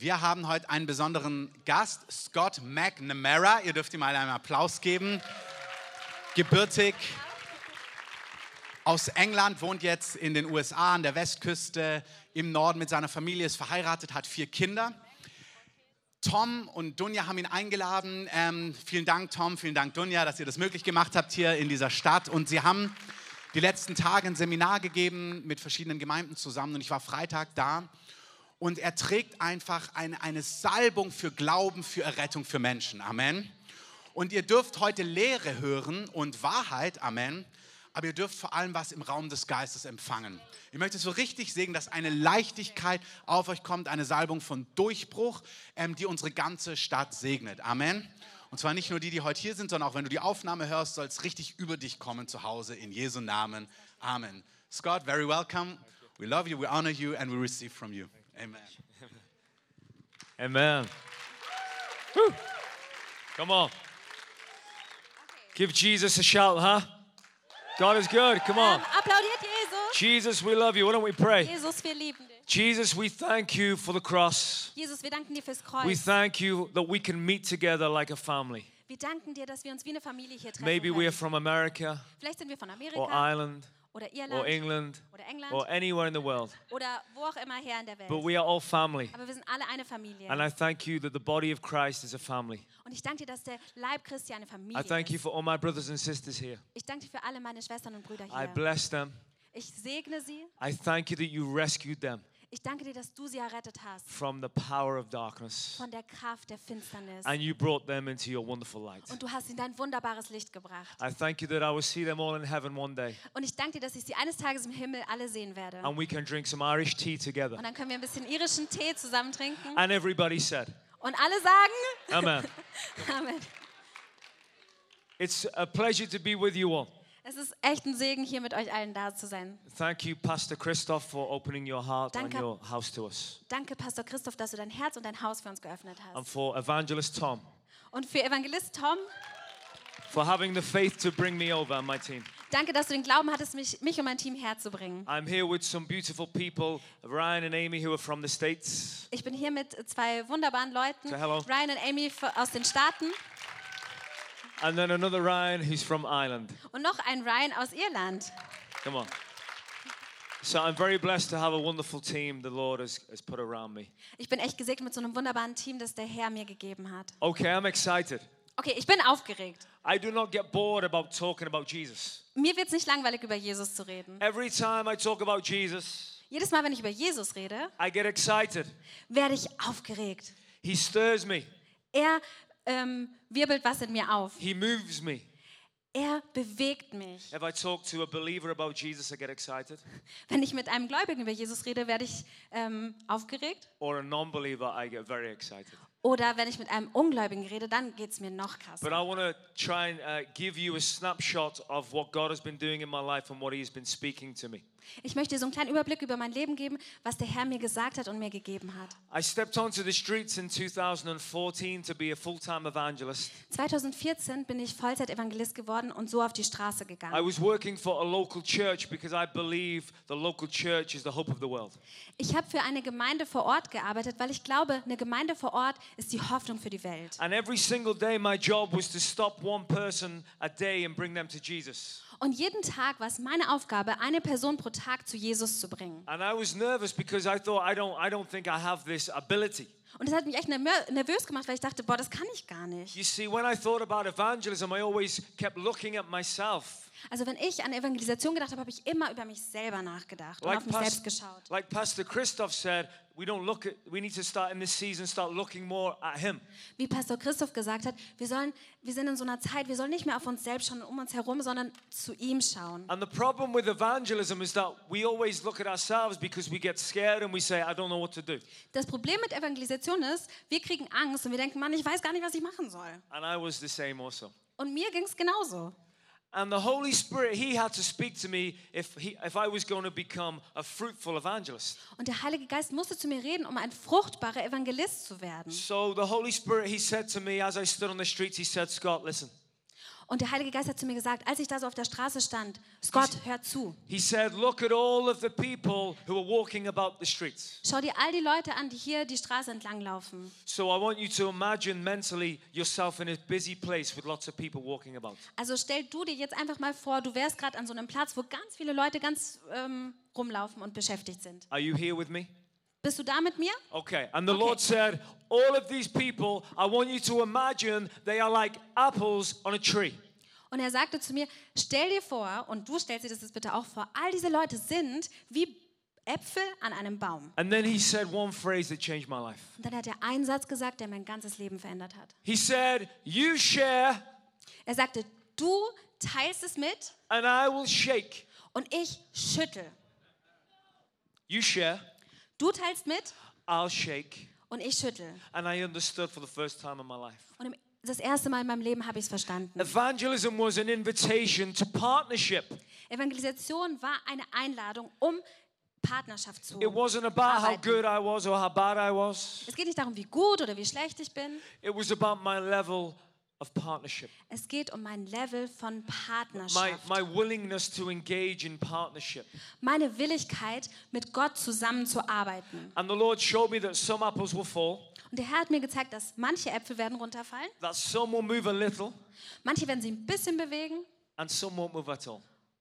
Wir haben heute einen besonderen Gast, Scott McNamara. Ihr dürft ihm mal einen Applaus geben. Gebürtig aus England, wohnt jetzt in den USA an der Westküste im Norden mit seiner Familie, ist verheiratet, hat vier Kinder. Tom und Dunja haben ihn eingeladen. Ähm, vielen Dank, Tom, vielen Dank, Dunja, dass ihr das möglich gemacht habt hier in dieser Stadt. Und sie haben die letzten Tage ein Seminar gegeben mit verschiedenen Gemeinden zusammen und ich war Freitag da und er trägt einfach eine, eine Salbung für Glauben, für Errettung für Menschen. Amen. Und ihr dürft heute Lehre hören und Wahrheit. Amen. Aber ihr dürft vor allem was im Raum des Geistes empfangen. Ich möchte so richtig sehen, dass eine Leichtigkeit auf euch kommt, eine Salbung von Durchbruch, ähm, die unsere ganze Stadt segnet. Amen. Und zwar nicht nur die, die heute hier sind, sondern auch wenn du die Aufnahme hörst, soll es richtig über dich kommen zu Hause in Jesu Namen. Amen. Scott, very welcome. We love you, we honor you, and we receive from you. Amen. Amen. Whew. Come on. Give Jesus a shout, huh? God is good. Come on. Um, ähm, applaudiert Jesus. Jesus, we love you. Why don't we pray? Jesus, wir lieben dich. Jesus, we thank you for the cross. Jesus, wir danken dir fürs We thank you that we can meet together like a family. Wir danken dir, dass wir uns wie eine Familie hier treffen Maybe we are from America Vielleicht sind wir von or Ireland oder or Irland England oder England or anywhere in the world. oder wo auch immer her in der Welt. But we are all family. Aber wir sind alle eine Familie. And I thank you that the body of Christ is a family. Und ich danke dir, dass der Leib Christi eine Familie I thank you for all my brothers and sisters here. Ich danke dir für alle meine Schwestern und Brüder I hier. bless them. Ich segne sie. I thank you that you rescued them Ich danke dir, dass du sie errettet hast from the power of darkness von der Kraft der Finsternis. and you brought them into your wonderful light. Und du hast ihnen dein wunderbares Licht gebracht. I thank you that I will see them all in heaven one day Und ich danke dir, dass ich sie eines Tages im Himmel alle sehen werde. and we can drink some Irish tea together. Und dann können wir ein bisschen irischen Tee zusammen trinken. And everybody said, Und alle sagen, Amen. Amen. It's a pleasure to be with you all. Es ist echt ein Segen, hier mit euch allen da zu sein. Thank you, Pastor Christoph, for opening your heart and Danke. your house to us. Danke, Pastor Christoph, dass du dein Herz und dein Haus für uns geöffnet And hast. for Evangelist Tom, Und für Evangelist Tom, for having the faith to bring me over and my team. danke, dass du den Glauben hattest, mich, mich und mein Team herzubringen. I'm here with some beautiful people, Ryan and Amy, who are from the States. Ich bin hier mit zwei wunderbaren Leuten, So. Ryan und Amy aus den Staaten And then another Ryan who's from Ireland. und noch ein Ryan aus Irland. Come on. So I'm very blessed to have a wonderful team the Lord has, has put around me. Ich bin echt gesegnet mit so einem wunderbaren Team, das der Herr mir gegeben hat. Okay, I'm excited. Okay, ich bin aufgeregt. I do not get bored about talking about Jesus. Mir wird es nicht langweilig, über Jesus zu reden. Every time I talk about Jesus, Jedes Mal, wenn ich über Jesus rede, I get excited. werde ich aufgeregt. He stirs me, Er ähm, wirbelt was in mir auf. He moves me. Er bewegt mich. If I talk to a believer about Jesus, I get excited. Wenn ich mit einem Gläubigen über Jesus rede, werde ich ähm, aufgeregt. Or a I get very excited. Oder wenn ich mit einem Ungläubigen rede, dann geht es mir noch But krasser. I want to try and uh, give you a snapshot of what God has been doing in my life and what He has been speaking to me. Ich möchte dir so einen kleinen Überblick über mein Leben geben, was der Herr mir gesagt hat und mir gegeben hat. I stepped onto the streets in 2014 to be a full time evangelist. 2014 bin ich Vollzeit-Evangelist geworden und so auf die Straße I gegangen. was working for a local church because I believe the local church is the hope of the world. Ich habe für eine Gemeinde vor Ort gearbeitet, weil ich glaube, eine Gemeinde vor Ort ist die Hoffnung für die Welt. And every single day, my job was to stop one person a day and bring them to Jesus. Und jeden Tag war es meine Aufgabe, eine Person pro Tag zu Jesus zu bringen. And I was nervous because I thought, I don't, I don't think I have this ability. Und das hat mich echt nervö- nervös gemacht, weil ich dachte, boah, das kann ich gar nicht. You see, when I thought about evangelism, I always kept looking at myself. Also wenn ich an Evangelisation gedacht habe, habe ich immer über mich selber nachgedacht und Like, auf mich Pas- selbst geschaut. like Pastor Christoph said, we don't look at, we need to start in this season, start looking more at Him. Wie Pastor Christoph gesagt hat, wir, sollen, wir sind in so einer Zeit, wir sollen nicht mehr auf uns selbst schauen und um uns herum, sondern zu ihm schauen. And the problem with evangelism is that we always look at ourselves because we get scared and we say, I don't know what to do. Das Problem mit Evangelisation ist, wir kriegen Angst und wir denken, Mann, ich weiß gar nicht, was ich machen soll. And I was the same also. Und mir ging es genauso. And the Holy Spirit, He had to speak to me if, he, if I was going to become a fruitful evangelist. Und der Heilige Geist musste zu mir reden, um ein fruchtbarer Evangelist zu werden. So the Holy Spirit, He said to me as I stood on the streets, He said, Scott, listen, Und der Heilige Geist hat zu mir gesagt, als ich da so auf der Straße stand, Scott, hör zu. He said, Look at all of the people who are walking about the streets. Schau dir all die Leute an, die hier die Straße entlang laufen. So I want you to imagine mentally yourself in a busy place with lots of people walking about. Also stell du dir jetzt einfach mal vor, du wärst gerade an so einem Platz, wo ganz viele Leute ganz ähm, rumlaufen und beschäftigt sind. Are you here with me? Bist du da mit mir? Okay. And the Okay. Lord said, All of these people, I want you to imagine they are like apples on a tree. Und er sagte zu mir, stell dir vor, und du stellst dir das jetzt bitte auch vor, all diese Leute sind wie Äpfel an einem Baum. And then he said one phrase that changed my life. Und dann hat er einen Satz gesagt, der mein ganzes Leben verändert hat. He said, You share, Er sagte, du teilst es mit and I will shake. und ich schüttel. You share, Du teilst mit I'll shake. und ich schüttel. And I understood for the first time in my life. Und das erste Mal in meinem Leben habe ich es verstanden. Evangelism was an invitation to partnership. Evangelisation war eine Einladung, um Partnerschaft zu It wasn't about how good I was or how bad I was. Es geht nicht darum, wie gut oder wie schlecht ich bin. It was about my level of partnership. Es geht um mein Level von My, Partnerschaft. my willingness to engage in partnership. Meine Willigkeit, mit Gott zusammenzuarbeiten. And the Lord showed me that some apples will fall, Und der Herr hat mir gezeigt, dass manche Äpfel werden runterfallen, that some will move a little, manche werden sich ein bisschen bewegen and some won't move at all.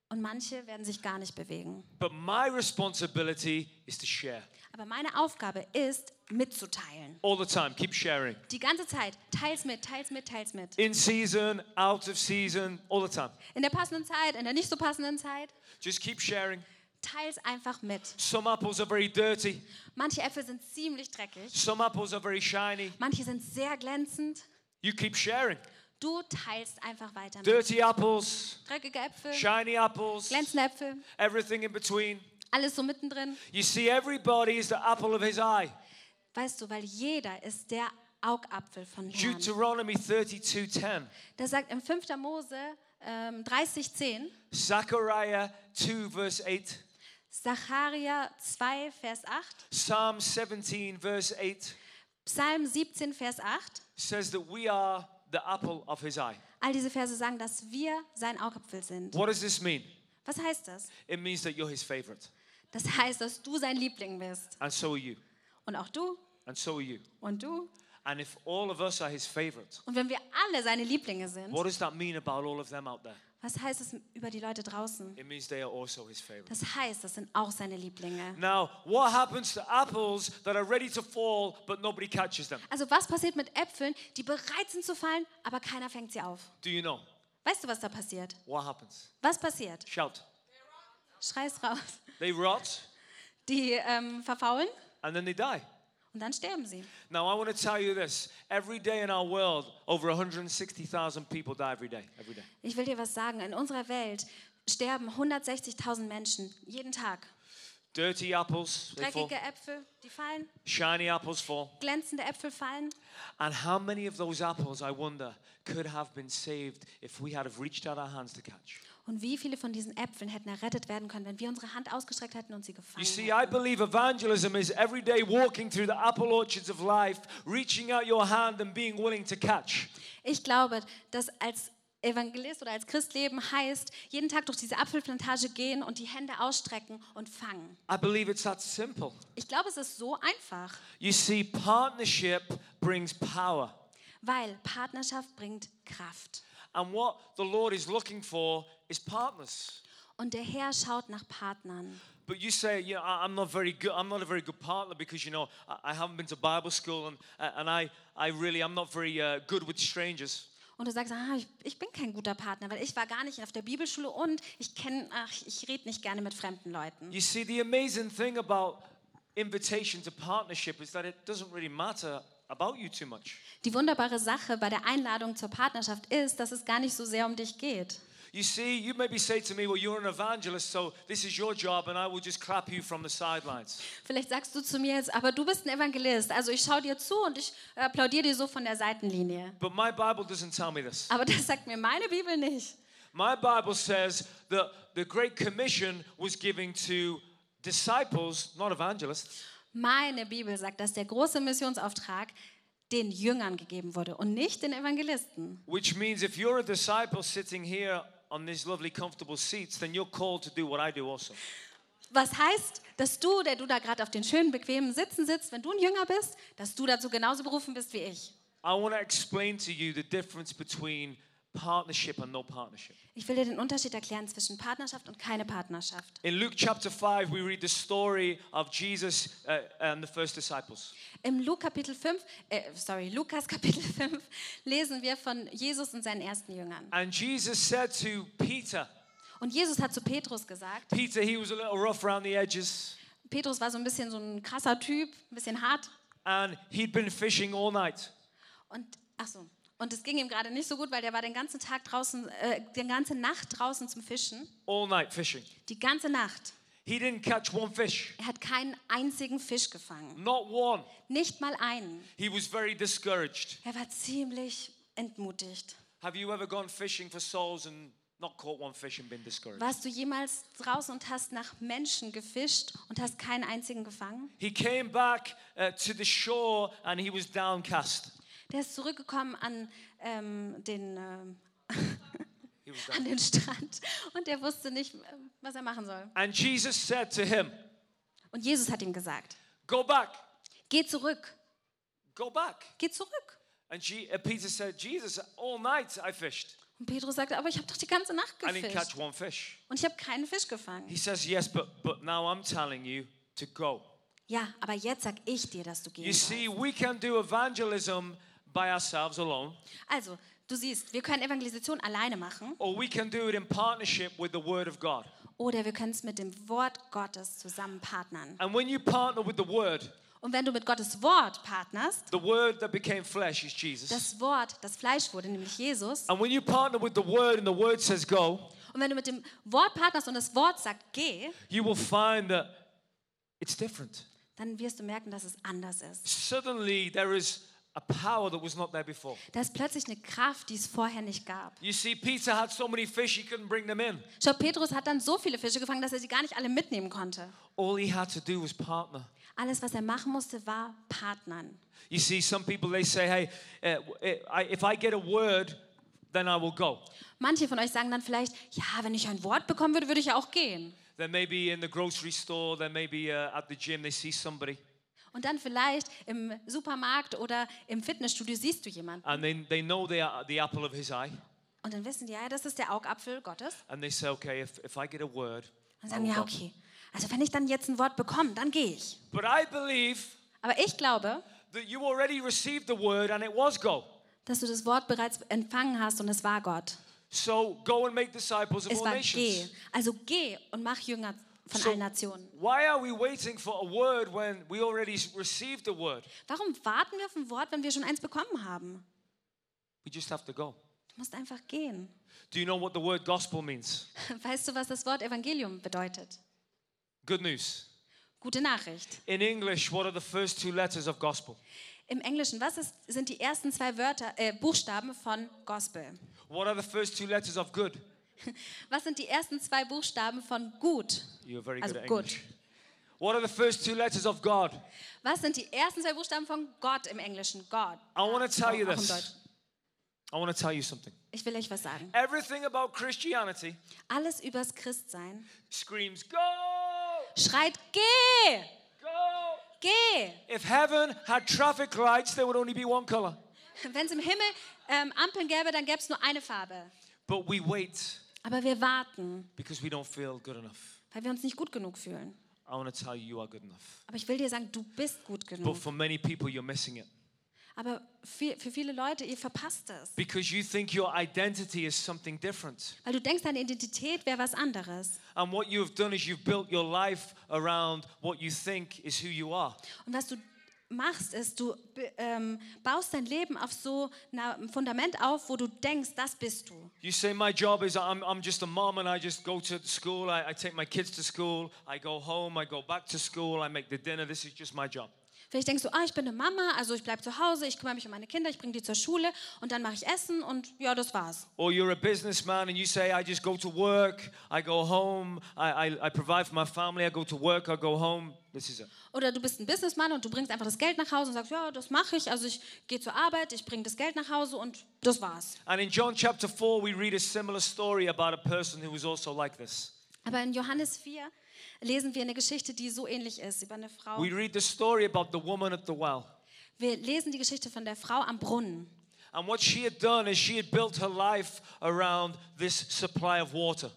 und manche werden sich gar nicht bewegen. But my responsibility is to share Aber meine Aufgabe ist, mitzuteilen. all the time. Keep sharing. Die ganze Zeit. Teils mit, teils mit, teils mit. In season, out of season, all the time. In der passenden Zeit, in der nicht so passenden Zeit. Just keep sharing. Teils einfach mit. Some apples are very dirty, Manche Äpfel sind ziemlich dreckig. some apples are very shiny. Manche sind sehr glänzend. You keep sharing. Du teilst einfach weiter mit. Dirty apples, Dreckige Äpfel, shiny apples, glänzende Äpfel, everything in between. alles so mittendrin. You see, everybody is the apple of his eye. Weißt du, weil jeder ist der Augapfel von Herrn. Deuteronomy 32:10, Das sagt im 5. Mose ähm, 30,10, Zechariah 2 verse 8, Zacharia 2, Vers 8, Psalm 17 verse 8 Psalm 17, Vers 8. says that we are the apple of his eye. All diese Verse sagen, dass wir sein Augapfel sind. What does this mean? Was heißt das? It means that you're his favorite, Das heißt, dass du sein Liebling bist. and so are you, Und auch du and so are you. und du. And if all of us are his favorite, Und wenn wir alle seine Lieblinge sind, what does that mean about all of them out there? was heißt es über die Leute draußen? It means they are also his favorite. Das heißt, das sind auch seine Lieblinge. Now, what happens to apples that are ready to fall but nobody catches them? Also was passiert mit Äpfeln, die bereit sind zu fallen, aber keiner fängt sie auf? Do you know? Weißt du, was da passiert? What happens? Was passiert? Shout. Schrei's raus. They rot Die ähm, verfaulen and then they die. Und dann sterben sie. Now, I want to tell you this. Every day in our world, over 160,000 people die every day. Every day. Ich will dir was sagen. In unserer Welt sterben 160.000 Menschen jeden Tag. Dirty apples, they fall. Dreckige Äpfel, die fallen. Shiny apples fall. Glänzende Äpfel fallen. And how many of those apples, I wonder, could have been saved if we had have reached out our hands to catch? Und wie viele von diesen Äpfeln hätten errettet werden können, wenn wir unsere Hand ausgestreckt hätten und sie You gefangen see, I hätten? believe evangelism is every day walking through the apple orchards of life, reaching out your hand and being willing to catch. Ich glaube, dass als Evangelist oder als Christ leben heißt, jeden Tag durch diese Apfelplantage gehen und die Hände ausstrecken und fangen. I believe it's that simple. Ich glaube, es ist so einfach, You see, partnership brings power. weil Partnerschaft bringt Kraft. And what the Lord is looking for is partners. Und der Herr schaut nach Partnern. But you say, you know, I'm not very good. I'm not a very good partner because you know I, I haven't been to Bible school and and I I really I'm not very uh, good with strangers. Und du sagst, ah, ich, ich bin kein guter Partner, weil ich war gar nicht auf der Bibelschule und ich kenne, ach, ich rede nicht gerne mit fremden Leuten. You see, the amazing thing about invitation to partnership is that it doesn't really matter about you too much. Die wunderbare Sache bei der Einladung zur Partnerschaft ist, dass es gar nicht so sehr um dich geht. You see, you maybe say to me, well, you're an evangelist, so this is your job, and I will just clap you from the sidelines. Vielleicht sagst du zu mir jetzt, aber du bist ein Evangelist, also ich schaue dir zu und ich applaudiere dir so von der Seitenlinie. But my Bible doesn't tell me this. Aber das sagt mir meine Bibel nicht. My Bible says that the Great Commission was given to disciples, not evangelists. Meine Bibel sagt, dass der große Missionsauftrag den Jüngern gegeben wurde und nicht den Evangelisten. Which means if you're a disciple sitting here on these lovely, comfortable seats, then you're called to do what I do also. Was heißt, dass du, der du da gerade auf den schönen, bequemen Sitzen sitzt, wenn du ein Jünger bist, dass du dazu genauso berufen bist wie ich. I want to explain to you the difference between partnership and no partnership. Ich will dir den Unterschied erklären zwischen Partnerschaft und keine Partnerschaft. In Luke chapter 5, we read the story of Jesus uh, and the first disciples. Im Luke Kapitel 5, äh, sorry, Lukas Kapitel 5 lesen wir von Jesus und seinen ersten Jüngern. And Jesus said to Peter, Und Jesus hat zu Petrus gesagt, Peter, he was a little rough around the edges, Petrus war so ein bisschen so ein krasser Typ, ein bisschen hart and he'd been fishing all night. und ach so, und es ging ihm gerade nicht so gut, weil der war den ganzen Tag draußen, äh, die ganze Nacht draußen zum Fischen, All night fishing. die ganze Nacht. He didn't catch one fish, Er hat keinen einzigen Fisch gefangen, not one. nicht mal einen. He was very discouraged. Er war ziemlich entmutigt. Have you ever gone fishing for souls and not caught one fish and been discouraged? Warst du jemals draußen und hast nach Menschen gefischt und hast keinen einzigen gefangen? He came back uh, to the shore and he was downcast. Der ist zurückgekommen an ähm, den, was an den Strand und er wusste nicht, äh, was er machen soll. And Jesus said to him, Und Jesus hat ihm gesagt, Go back, geh zurück, go back. geh zurück. And Je- uh, Peter said, Jesus, all night I fished. Und Petrus sagte, aber ich habe doch die ganze Nacht I didn't catch gefischt one fish. und ich habe keinen Fisch gefangen. He says, Yes, but, but now I'm telling you to go. Ja, aber jetzt sag ich dir, dass du gehen You sollst. see, we can do evangelism by ourselves alone, Also, du siehst, wir können Evangelisation alleine machen or we can do it in partnership with the Word of God. oder wir können es mit dem Wort Gottes zusammen partnern. And when you partner with the Word, Und wenn du mit Gottes Wort partnerst, das Wort, das Fleisch wurde, nämlich Jesus, And when you partner with the Word and the Word says go, und wenn du mit dem Wort partnerst und das Wort sagt, geh, you will find that it's different. dann wirst du merken, dass es anders ist. Suddenly, there is a power that was not there before. Da ist plötzlich eine Kraft, die es vorher nicht gab. You see, Peter had so many fish, he couldn't bring them in. Schau, Petrus hat dann so viele Fische gefangen, dass er sie gar nicht alle mitnehmen konnte. All he had to do was partner. Alles, was er machen musste, war partnern. You see, some people they say, "Hey, uh, I- if I get a word, then I will go." Manche von euch sagen dann vielleicht, ja, wenn ich ein Wort bekommen würde, würde ich ja auch gehen. Then maybe in the grocery store, then maybe at the gym, they see somebody, Und dann vielleicht im Supermarkt oder im Fitnessstudio siehst du jemanden. and they, they know they are the apple of his eye, Und dann wissen die, ja, das ist der Augapfel Gottes. and they say, "Okay, if, if I get a word." Und sagen, ja, go." okay. Also wenn ich dann jetzt ein Wort bekomme, dann gehe ich. But I believe Aber ich glaube, that you already received the word, and it was go. dass du das Wort bereits empfangen hast und es war Gott. So go and make disciples of all war geh. nations. Also geh und mach Jünger von So allen Nationen. why are we waiting for a word when we already s- received the word? Warum warten wir auf ein Wort, wenn wir schon eins bekommen haben? We just have to go. Du musst einfach gehen. Do you know what the word gospel means? Weißt du, was das Wort Evangelium bedeutet? Good news. Gute Nachricht. In English, what are the first two letters of gospel? Im Englischen, was ist, sind die ersten zwei Wörter, äh, Buchstaben von Gospel? What are the first two letters of good? Was sind die ersten zwei Buchstaben von gut? Also. English. What are the first two letters of God? Was sind die ersten zwei Buchstaben von Gott im Englischen? God. I want to tell you this. I want to tell you something. Ich will euch was sagen. Everything about Christianity Alles übers Christsein screams, Go! schreit, geh, Go! geh. If heaven had traffic lights, there would only be one color. Wenn es im Himmel ähm, Ampeln gäbe, dann gäbe es nur eine Farbe. But we wait Aber wir warten, because we don't feel good enough. weil wir uns nicht gut genug fühlen. I want to tell you, you are good enough. Aber ich will dir sagen, du bist gut But genug. for many people, you're missing it Aber für, für viele Leute, ihr verpasst es. because you think your identity is something different. Weil du denkst, deine Identität wäre was anderes. And what you've done is you've built your life around what you think is who you are. Und was du machst, ist, du ähm, baust dein Leben auf so einem Fundament auf, wo du denkst, das bist du. You say, My job is I'm, I'm just a mom and I just go to school, I, I take my kids to school, I go home, I go back to school, I make the dinner, this is just my job. Vielleicht denkst du, ah, ich bin eine Mama, also ich bleibe zu Hause, ich kümmere mich um meine Kinder, ich bringe die zur Schule und dann mache ich Essen und ja, das war's. Or you're a businessman and you say, I just go to work, I go home, I, I, I provide for my family, I go to work, I go home. This is it. Oder du bist ein Businessmann und du bringst einfach das Geld nach Hause und sagst, ja, das mache ich, also ich gehe zur Arbeit, ich bringe das Geld nach Hause und das war's. And in John chapter 4, we read a similar story about a person who was also like this. Aber in Johannes 4 lesen wir eine Geschichte, die so ähnlich ist, über eine Frau. We read the story about the woman at the well. Wir lesen die Geschichte von der Frau am Brunnen. And what she had done is she had built her life around this supply of water.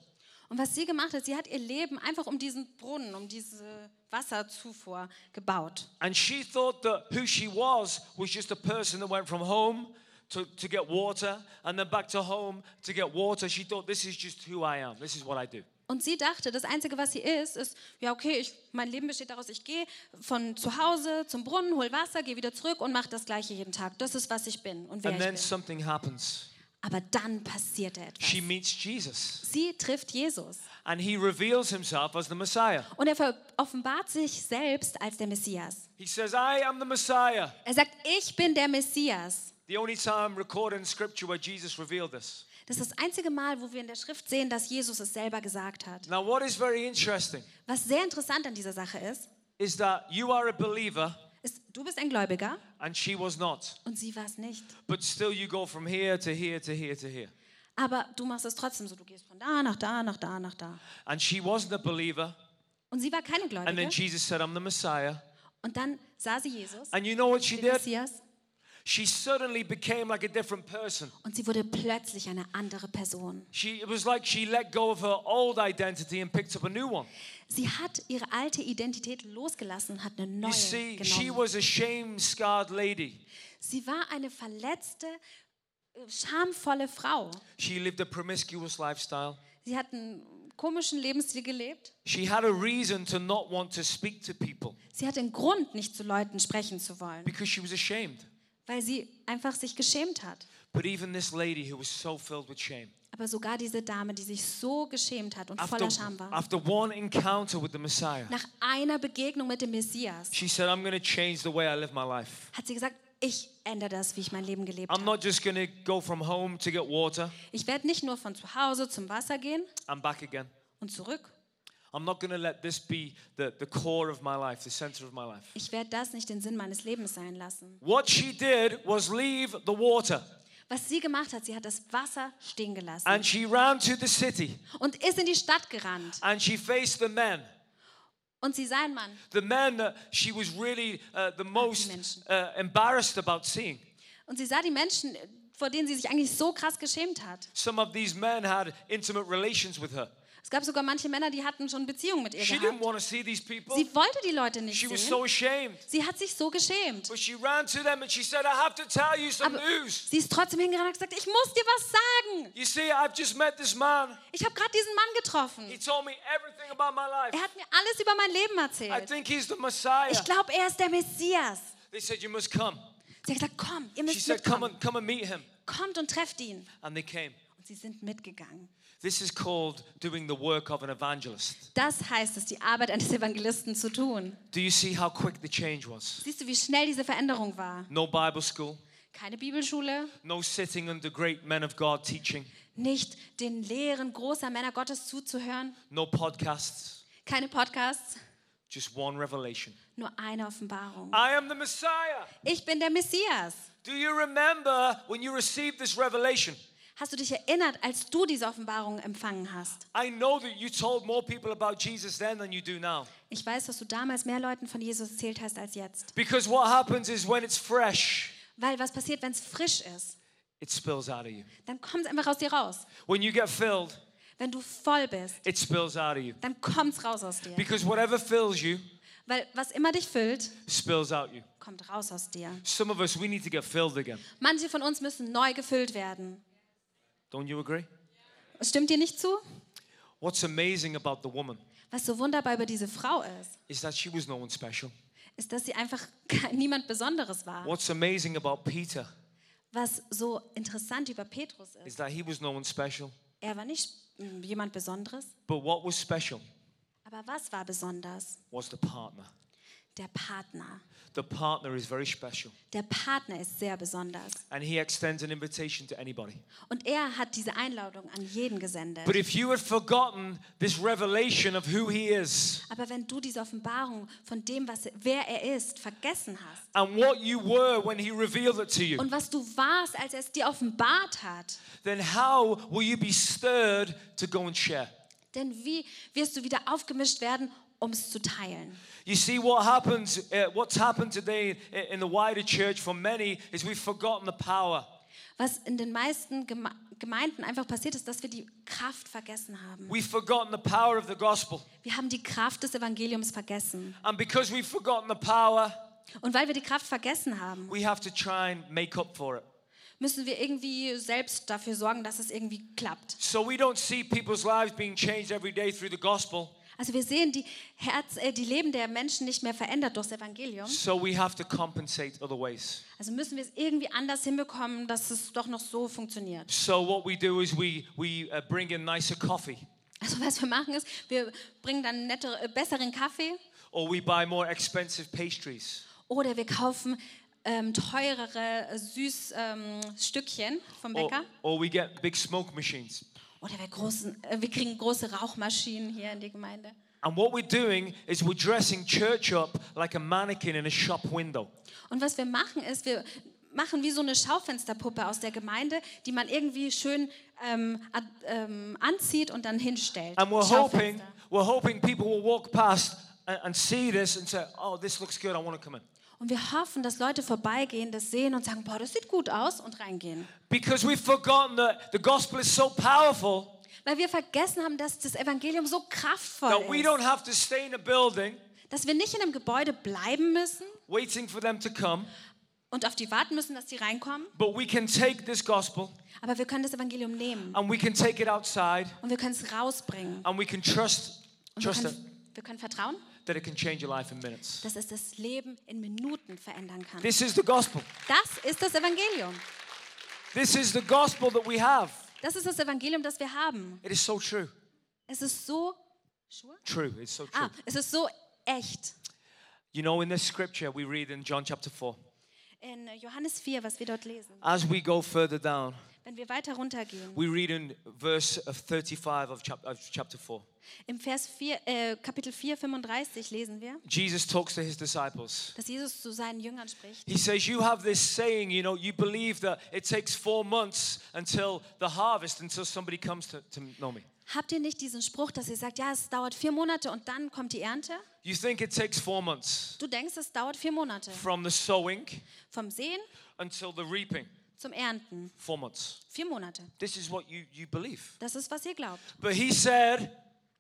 Und was sie gemacht hat, sie hat ihr Leben einfach um diesen Brunnen, um diese Wasserzufuhr gebaut. And she thought that who she was was just a person that went from home to, to get water and then back to home to get water. She thought, this is just who I am, this is what I do. Und sie dachte, das Einzige, was sie ist, ist, ja, okay, ich, mein Leben besteht daraus, ich gehe von zu Hause zum Brunnen, hol Wasser, gehe wieder zurück und mache das Gleiche jeden Tag. Das ist, was ich bin und wer And ich then bin. something happens. Aber dann passierte etwas. She meets Jesus Sie trifft Jesus. and he reveals himself as the Messiah. Und er offenbart sich selbst als der Messias. He says, I am the Messiah. Er sagt, ich bin der Messias. The only time recorded in scripture where Jesus revealed this. Das ist das einzige Mal, wo wir in der Schrift sehen, dass Jesus es selber gesagt hat. Now, what is very interesting Was sehr interessant an dieser Sache ist, is that you are a believer ist, du bist ein Gläubiger and she was not. und sie war es nicht. But still, you go from here to here to here to here. Aber du machst es trotzdem so. Du gehst von da nach da, nach da, nach da. And she wasn't a believer. Und sie war keine And Gläubige. then Jesus said, I'm the Messiah. Und dann sah sie Jesus, And you know what she den did? Messias, She suddenly became like a different person. und sie wurde plötzlich eine andere Person. She, it was like she let go of her old identity and picked up a new one. Sie hat ihre alte Identität losgelassen und hat eine You neue see, she genommen. was a shame scarred lady. Sie war eine verletzte, äh, schamvolle Frau. She lived a promiscuous lifestyle. Sie hat einen komischen Lebensstil gelebt. She had a reason to not want to speak to people Sie hatte einen Grund, nicht zu Leuten sprechen zu wollen, because she was ashamed. Weil sie einfach sich geschämt hat. But even this lady who was so filled with shame, Aber sogar diese Dame, die sich so geschämt hat und after, voller Scham war, after one encounter with the Messiah, nach einer Begegnung mit dem Messias, she said, I'm going to change the way I live my life. hat sie gesagt, ich ändere das, wie ich mein Leben gelebt I'm habe. go from home to get water Ich werde nicht nur von zu Hause zum Wasser gehen and back again. und zurück. I'm not going to let this be the, the core of my life, the center of my life. Ich werde das nicht den Sinn meines Lebens sein lassen. What she did was leave the water Was sie gemacht hat, sie hat das Wasser stehen gelassen and she ran to the city und ist in die Stadt gerannt. and she faced the men. Und sie sah einen Mann. The men that she was really uh, the most uh, embarrassed about seeing. Und sie sah die Menschen, vor denen sie sich eigentlich so krass geschämt hat. Some of these men had intimate relations with her. Es gab sogar manche Männer, die hatten schon Beziehungen mit ihr She didn't gehabt. want to see these people. Sie wollte die Leute nicht She was sehen. so ashamed. Sie hat sich so geschämt. But she ran to them and she said, I have to tell you some Aber news. sie ist trotzdem hingerannt und hat gesagt, ich muss dir was sagen. You see, I've just met this man. Ich habe gerade diesen Mann getroffen. He told me everything about my life. Er hat mir alles über mein Leben I erzählt. think he's the Messiah. Ich glaube, er ist der Messias. They said, You must come. Sie hat gesagt, komm, ihr She müsst said, Come mitkommen. and, come and meet him. Kommt und trefft ihn. And they came. Und sie sind mitgegangen. This is called doing the work of an evangelist. Das heißt es, die Arbeit eines Evangelisten zu tun. Do you see how quick the change was? Siehst du, wie schnell diese Veränderung war? No Bible school, Keine Bibelschule, no sitting under great men of God teaching, nicht den Lehren großer Männer Gottes zuzuhören, no podcasts, keine Podcasts, just one revelation. nur eine Offenbarung. I am the Messiah. Ich bin der Messias. Do you remember when you received this revelation? Hast du dich erinnert, als du diese Offenbarung empfangen hast? I know that you told more people about Jesus then than you do now. Ich weiß, dass du damals mehr Leuten von Jesus erzählt hast als jetzt. Because what happens is when it's fresh, Weil was passiert, wenn es frisch ist? it spills out of you. Dann kommt es einfach aus dir raus. When you get filled, Wenn du voll bist, it spills out of you. dann kommt es raus aus dir. Because whatever fills you Weil was immer dich füllt, spills out you. kommt raus aus dir. Some of us, we need to get filled again. Manche von uns müssen neu gefüllt werden. Don't you agree? Stimmt dir nicht zu? What's amazing about the woman Was so wunderbar über diese Frau ist, is that she was no one special. ist, dass sie einfach niemand Besonderes war. What's amazing about Peter Was so interessant über Petrus is ist, that he was no one special. er war nicht mm, jemand Besonderes, But what was special aber was war besonders? was the partner. Der Partner. The partner is very special. Der Partner ist sehr besonders. And he extends an invitation to anybody. Und er hat diese Einladung an jeden gesendet. But if you had forgotten this revelation of who he is Aber wenn du diese Offenbarung von dem, was, wer er ist, vergessen hast and what you were when he revealed it to you, und was du warst, als er es dir offenbart hat, then how will you be stirred to go and share? denn wie wirst du wieder aufgemischt werden, um es zu teilen? You see, what happens, uh, what's happened today in, in the wider church for many is we've forgotten the power. Was in den meisten Geme Gemeinden einfach passiert ist, dass wir die Kraft vergessen haben. We've forgotten the power of the gospel. Wir haben die Kraft des Evangeliums vergessen. And because we've forgotten the power, Und weil wir die Kraft vergessen haben, we have to try and make up for it. müssen wir irgendwie selbst dafür sorgen, dass es irgendwie klappt. So we don't see people's lives being changed every day through the gospel. Also wir sehen die, Herz, äh, die Leben der Menschen nicht mehr verändert durchs Evangelium. So we have to compensate other ways. Also müssen wir es irgendwie anders hinbekommen, dass es doch noch so funktioniert. So what we do is we, we uh, bring in nicer coffee Also was wir machen ist, wir bringen dann nettere, äh, besseren Kaffee or we buy more expensive pastries. oder wir kaufen ähm, teurere äh, Süßstückchen ähm, Stückchen vom Or, Bäcker. or we get big smoke machines. Oder wir, großen, äh, wir kriegen große Rauchmaschinen hier in die Gemeinde. And what we're doing is we're dressing church up like a mannequin in a shop window. Und was wir machen ist, wir machen wie so eine Schaufensterpuppe aus der Gemeinde, die man irgendwie schön ähm, ad, ähm, anzieht und dann hinstellt. And we're hoping, we're hoping people will walk past and, and see this and say, oh, this looks good, I want to come in. Und wir hoffen, dass Leute vorbeigehen, das sehen und sagen, boah, das sieht gut aus und reingehen. Because we've forgotten that the gospel is so powerful Weil wir vergessen haben, dass das Evangelium so kraftvoll that we ist, don't have to stay in a building dass wir nicht in einem Gebäude bleiben müssen waiting for them to come, und auf die warten müssen, dass die reinkommen, but we can take this gospel aber wir können das Evangelium nehmen. and we can take it outside und wir können es rausbringen. and we can trust, wir trust it, können, wir können vertrauen, that it can change your life in minutes. dass es das Leben in Minuten verändern kann. This is the gospel. Das ist das Evangelium. This is the gospel that we have. Das ist das Evangelium, das wir haben. It is so true. Es ist so Sure? True. It's so true. Ah, es ist so echt. You know, in this scripture we read in John chapter 4, In Johannes 4, was wir dort lesen, as we go further down, wenn wir weiter runtergehen, we read in verse of 35 of, chap- of chapter 4. im Vers 4, äh, Kapitel 4, 35 lesen wir, Jesus talks to his disciples. dass Jesus zu seinen Jüngern spricht. He says, You have this saying, you know, you believe that it takes four months until the harvest, until somebody comes to, to know me. Habt ihr nicht diesen Spruch, dass ihr sagt, ja, es dauert vier Monate und dann kommt die Ernte? You think it takes four months Du denkst, es dauert vier Monate. from the sowing Vom Sehen until the reaping. Zum Ernten. Four months. Vier Monate. This is what you, you believe. Das ist, was ihr glaubt. But he said,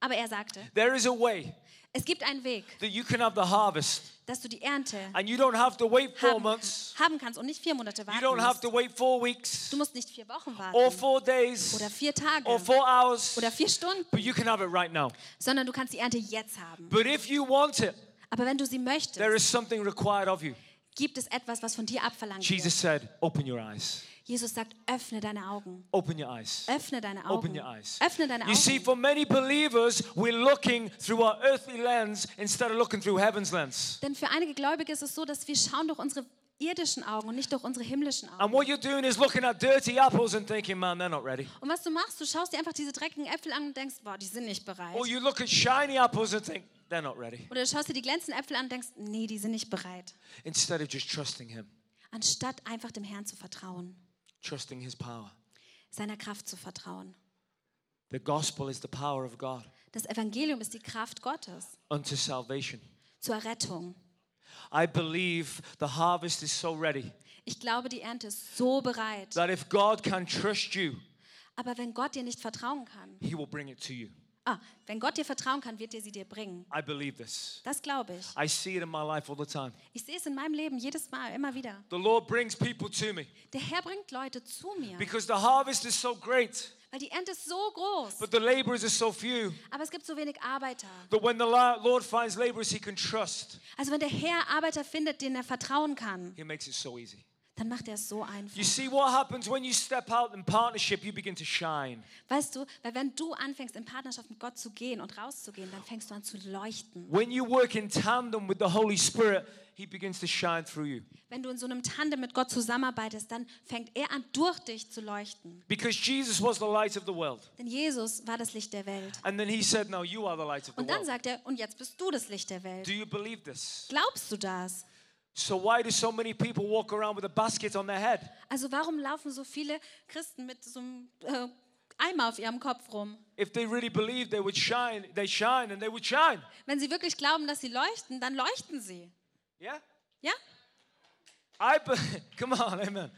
Aber er sagte, There is a way es gibt einen Weg, that you can have the harvest, dass du die Ernte and you don't have to wait four haben, months, haben kannst und nicht vier Monate you warten don't have musst. to wait four weeks, Du musst nicht vier Wochen or warten four days, oder vier Tage or four hours, oder vier Stunden, but you can have it right now. sondern du kannst die Ernte jetzt haben. But if you want it, Aber wenn du sie there möchtest, is something required of you. Gibt es etwas, was von dir abverlangt Jesus wird. said, Open your eyes. Jesus sagt, öffne deine Augen. Open your eyes. Öffne deine Open Augen. your eyes. Öffne deine You see, Augen. for many believers, we're looking through our earthly lens instead of looking through heaven's lens. Denn für einige Gläubige ist es so, dass wir schauen durch unsere irdischen Augen und nicht durch unsere himmlischen And Augen. what you're doing is looking at dirty apples and thinking, man, they're not ready. Und was du machst, du schaust dir einfach diese dreckigen Äpfel an und denkst, boah, die sind nicht bereit. Or you look at shiny apples and think, they're not ready. Oder du schaust dir die glänzenden Äpfel an und denkst, nee, die sind nicht bereit. Instead of just trusting Him, Anstatt einfach dem Herrn zu vertrauen, trusting His power. seiner Kraft zu vertrauen. The gospel is the power of God Das Evangelium ist die Kraft Gottes unto salvation. zur Errettung. I believe the harvest is so ready Ich glaube, die Ernte ist so bereit. that if God can trust you, Aber wenn Gott dir nicht vertrauen kann, He will bring it to you. Ah, wenn Gott dir vertrauen kann, wird er sie dir bringen. I believe this. Das glaube ich. I see it in my life all the time. Ich sehe es in meinem Leben jedes Mal, immer wieder. The Lord brings people to me Der Herr bringt Leute zu mir, because the harvest is so great, weil die Ernte ist so groß. but the laborers are so few. Aber es gibt so wenig Arbeiter. That when the Lord finds laborers He can trust, Also wenn der Herr Arbeiter findet, denen er vertrauen kann, He makes it so easy. Dann macht er es so einfach. You see what happens when you step out in partnership, you begin to shine. Weißt du, weil wenn du anfängst, in Partnerschaft mit Gott zu gehen und rauszugehen, dann fängst du an zu leuchten. When you work in tandem with the Holy Spirit, He begins to shine through you. Wenn du in so einem Tandem mit Gott zusammenarbeitest, dann fängt er an, durch dich zu leuchten. Because Jesus was the light of the world. Denn Jesus war das Licht der Welt. And then He said, No, you are the light of the Und dann world. sagt er, und jetzt bist du das Licht der Welt. Do you believe this? Glaubst du das? So, why do so many people walk around with a basket on their head? Also warum laufen so viele Christen mit so einem äh, Eimer auf ihrem Kopf rum? If they really believe they would shine, they shine and they would shine. Wenn sie wirklich glauben, dass sie leuchten, dann leuchten sie. Yeah? Ja? I be- come on, amen.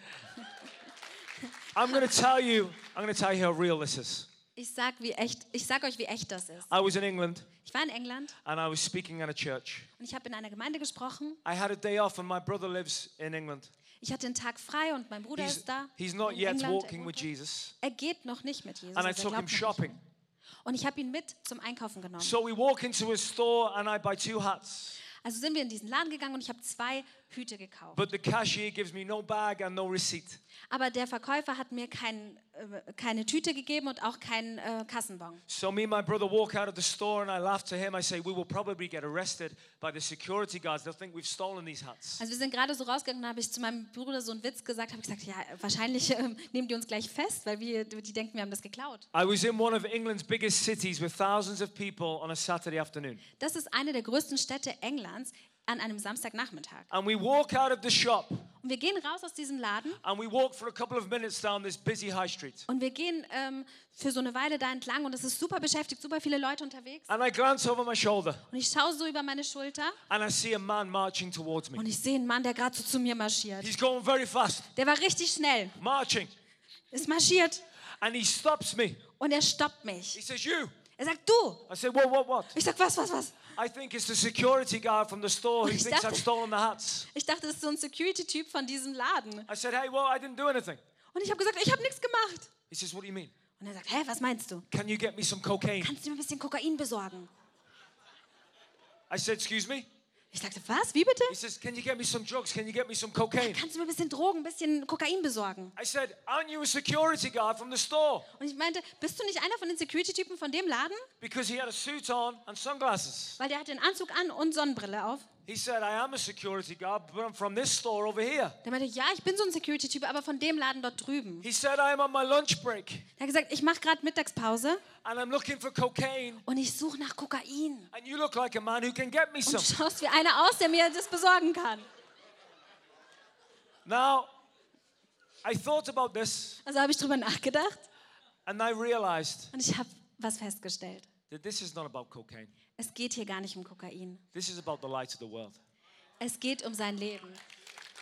I'm going to tell you, I'm going to tell you how real this is. Ich sag, wie echt, ich sag euch, wie echt das ist. I was in England Ich war in England and I was speaking at a church. und ich habe in einer Gemeinde gesprochen. I had a day off and my brother lives in England. Ich hatte einen Tag frei und mein Bruder He's, ist da. he's not in yet England. Er walking with. Jesus. Er geht noch nicht mit Jesus. And I also er took him glaubt noch nicht. shopping. Und ich habe ihn mit zum Einkaufen genommen. So we walk into a store and I buy two hats. Also sind wir in diesen Laden gegangen und ich habe zwei Hüte gekauft. But the cashier gives me no bag and no receipt. Aber der Verkäufer hat mir kein, äh, keine Tüte gegeben und auch keinen äh, Kassenbon. So me and my brother walk out of the store and I laugh to him. I say, we will probably get arrested by the security guards. They'll think we've stolen these hats. Also wir sind gerade so rausgegangen und habe ich zu meinem Bruder so einen Witz gesagt, habe gesagt, ja, wahrscheinlich ähm, nehmen die uns gleich fest, weil wir, die denken, wir haben das geklaut. I was in one of England's biggest cities with thousands of people on a Saturday afternoon. Das ist eine der größten Städte Englands an einem Samstagnachmittag. And we walk out of the shop Und wir gehen raus aus diesem Laden and we walk for a couple of minutes down this busy high street. und wir gehen ähm, für so eine Weile da entlang und es ist super beschäftigt, super viele Leute unterwegs. And I glance over my shoulder Und ich schaue so über meine Schulter and I see a man marching towards me. und ich sehe einen Mann, der gerade so zu mir marschiert. He's going very fast, Der war richtig schnell, marching. ist marschiert And he stops me. und er stoppt mich. He says, You. Er sagt, du. I said, What, what, what? Ich sag, was, was, was? I think it's the security guard from the store who Ich thinks I've dachte- stolen the hats. Ich dachte, das ist so ein Security-Typ von diesem Laden. I said, Hey, well, I didn't do anything. Und ich habe gesagt, ich habe nichts gemacht. He says, What do you mean? Und er sagt, hä, was meinst du? Can you get me some cocaine? Kannst du mir ein bisschen Kokain besorgen? I said, Excuse me? Ich sagte, was? Wie bitte? He says, Can you get me some drugs? Can you get me some cocaine? Kannst du mir ein bisschen Drogen, ein bisschen Kokain besorgen? I said, Aren't you a security guard from the store? Und ich meinte, bist du nicht einer von den Security-Typen von dem Laden? Because he had a suit on and sunglasses. Weil der hat den Anzug an und Sonnenbrille auf. He said, I am a security guard, but I'm from this store over here. Der meinte, ja, ich bin so ein Security-Typ, aber von dem Laden dort drüben. He said, I am on my lunch break Er hat gesagt, ich mache gerade Mittagspause and I'm looking for cocaine. und ich suche nach Kokain. And you look like a man who can get me Und some. du schaust wie einer aus, der mir das besorgen kann. Now, I thought about this Also habe ich drüber nachgedacht and I realized und ich habe was festgestellt. that this is not about cocaine. Es geht hier gar nicht um Kokain. This is about the light of the world. Es geht um sein Leben.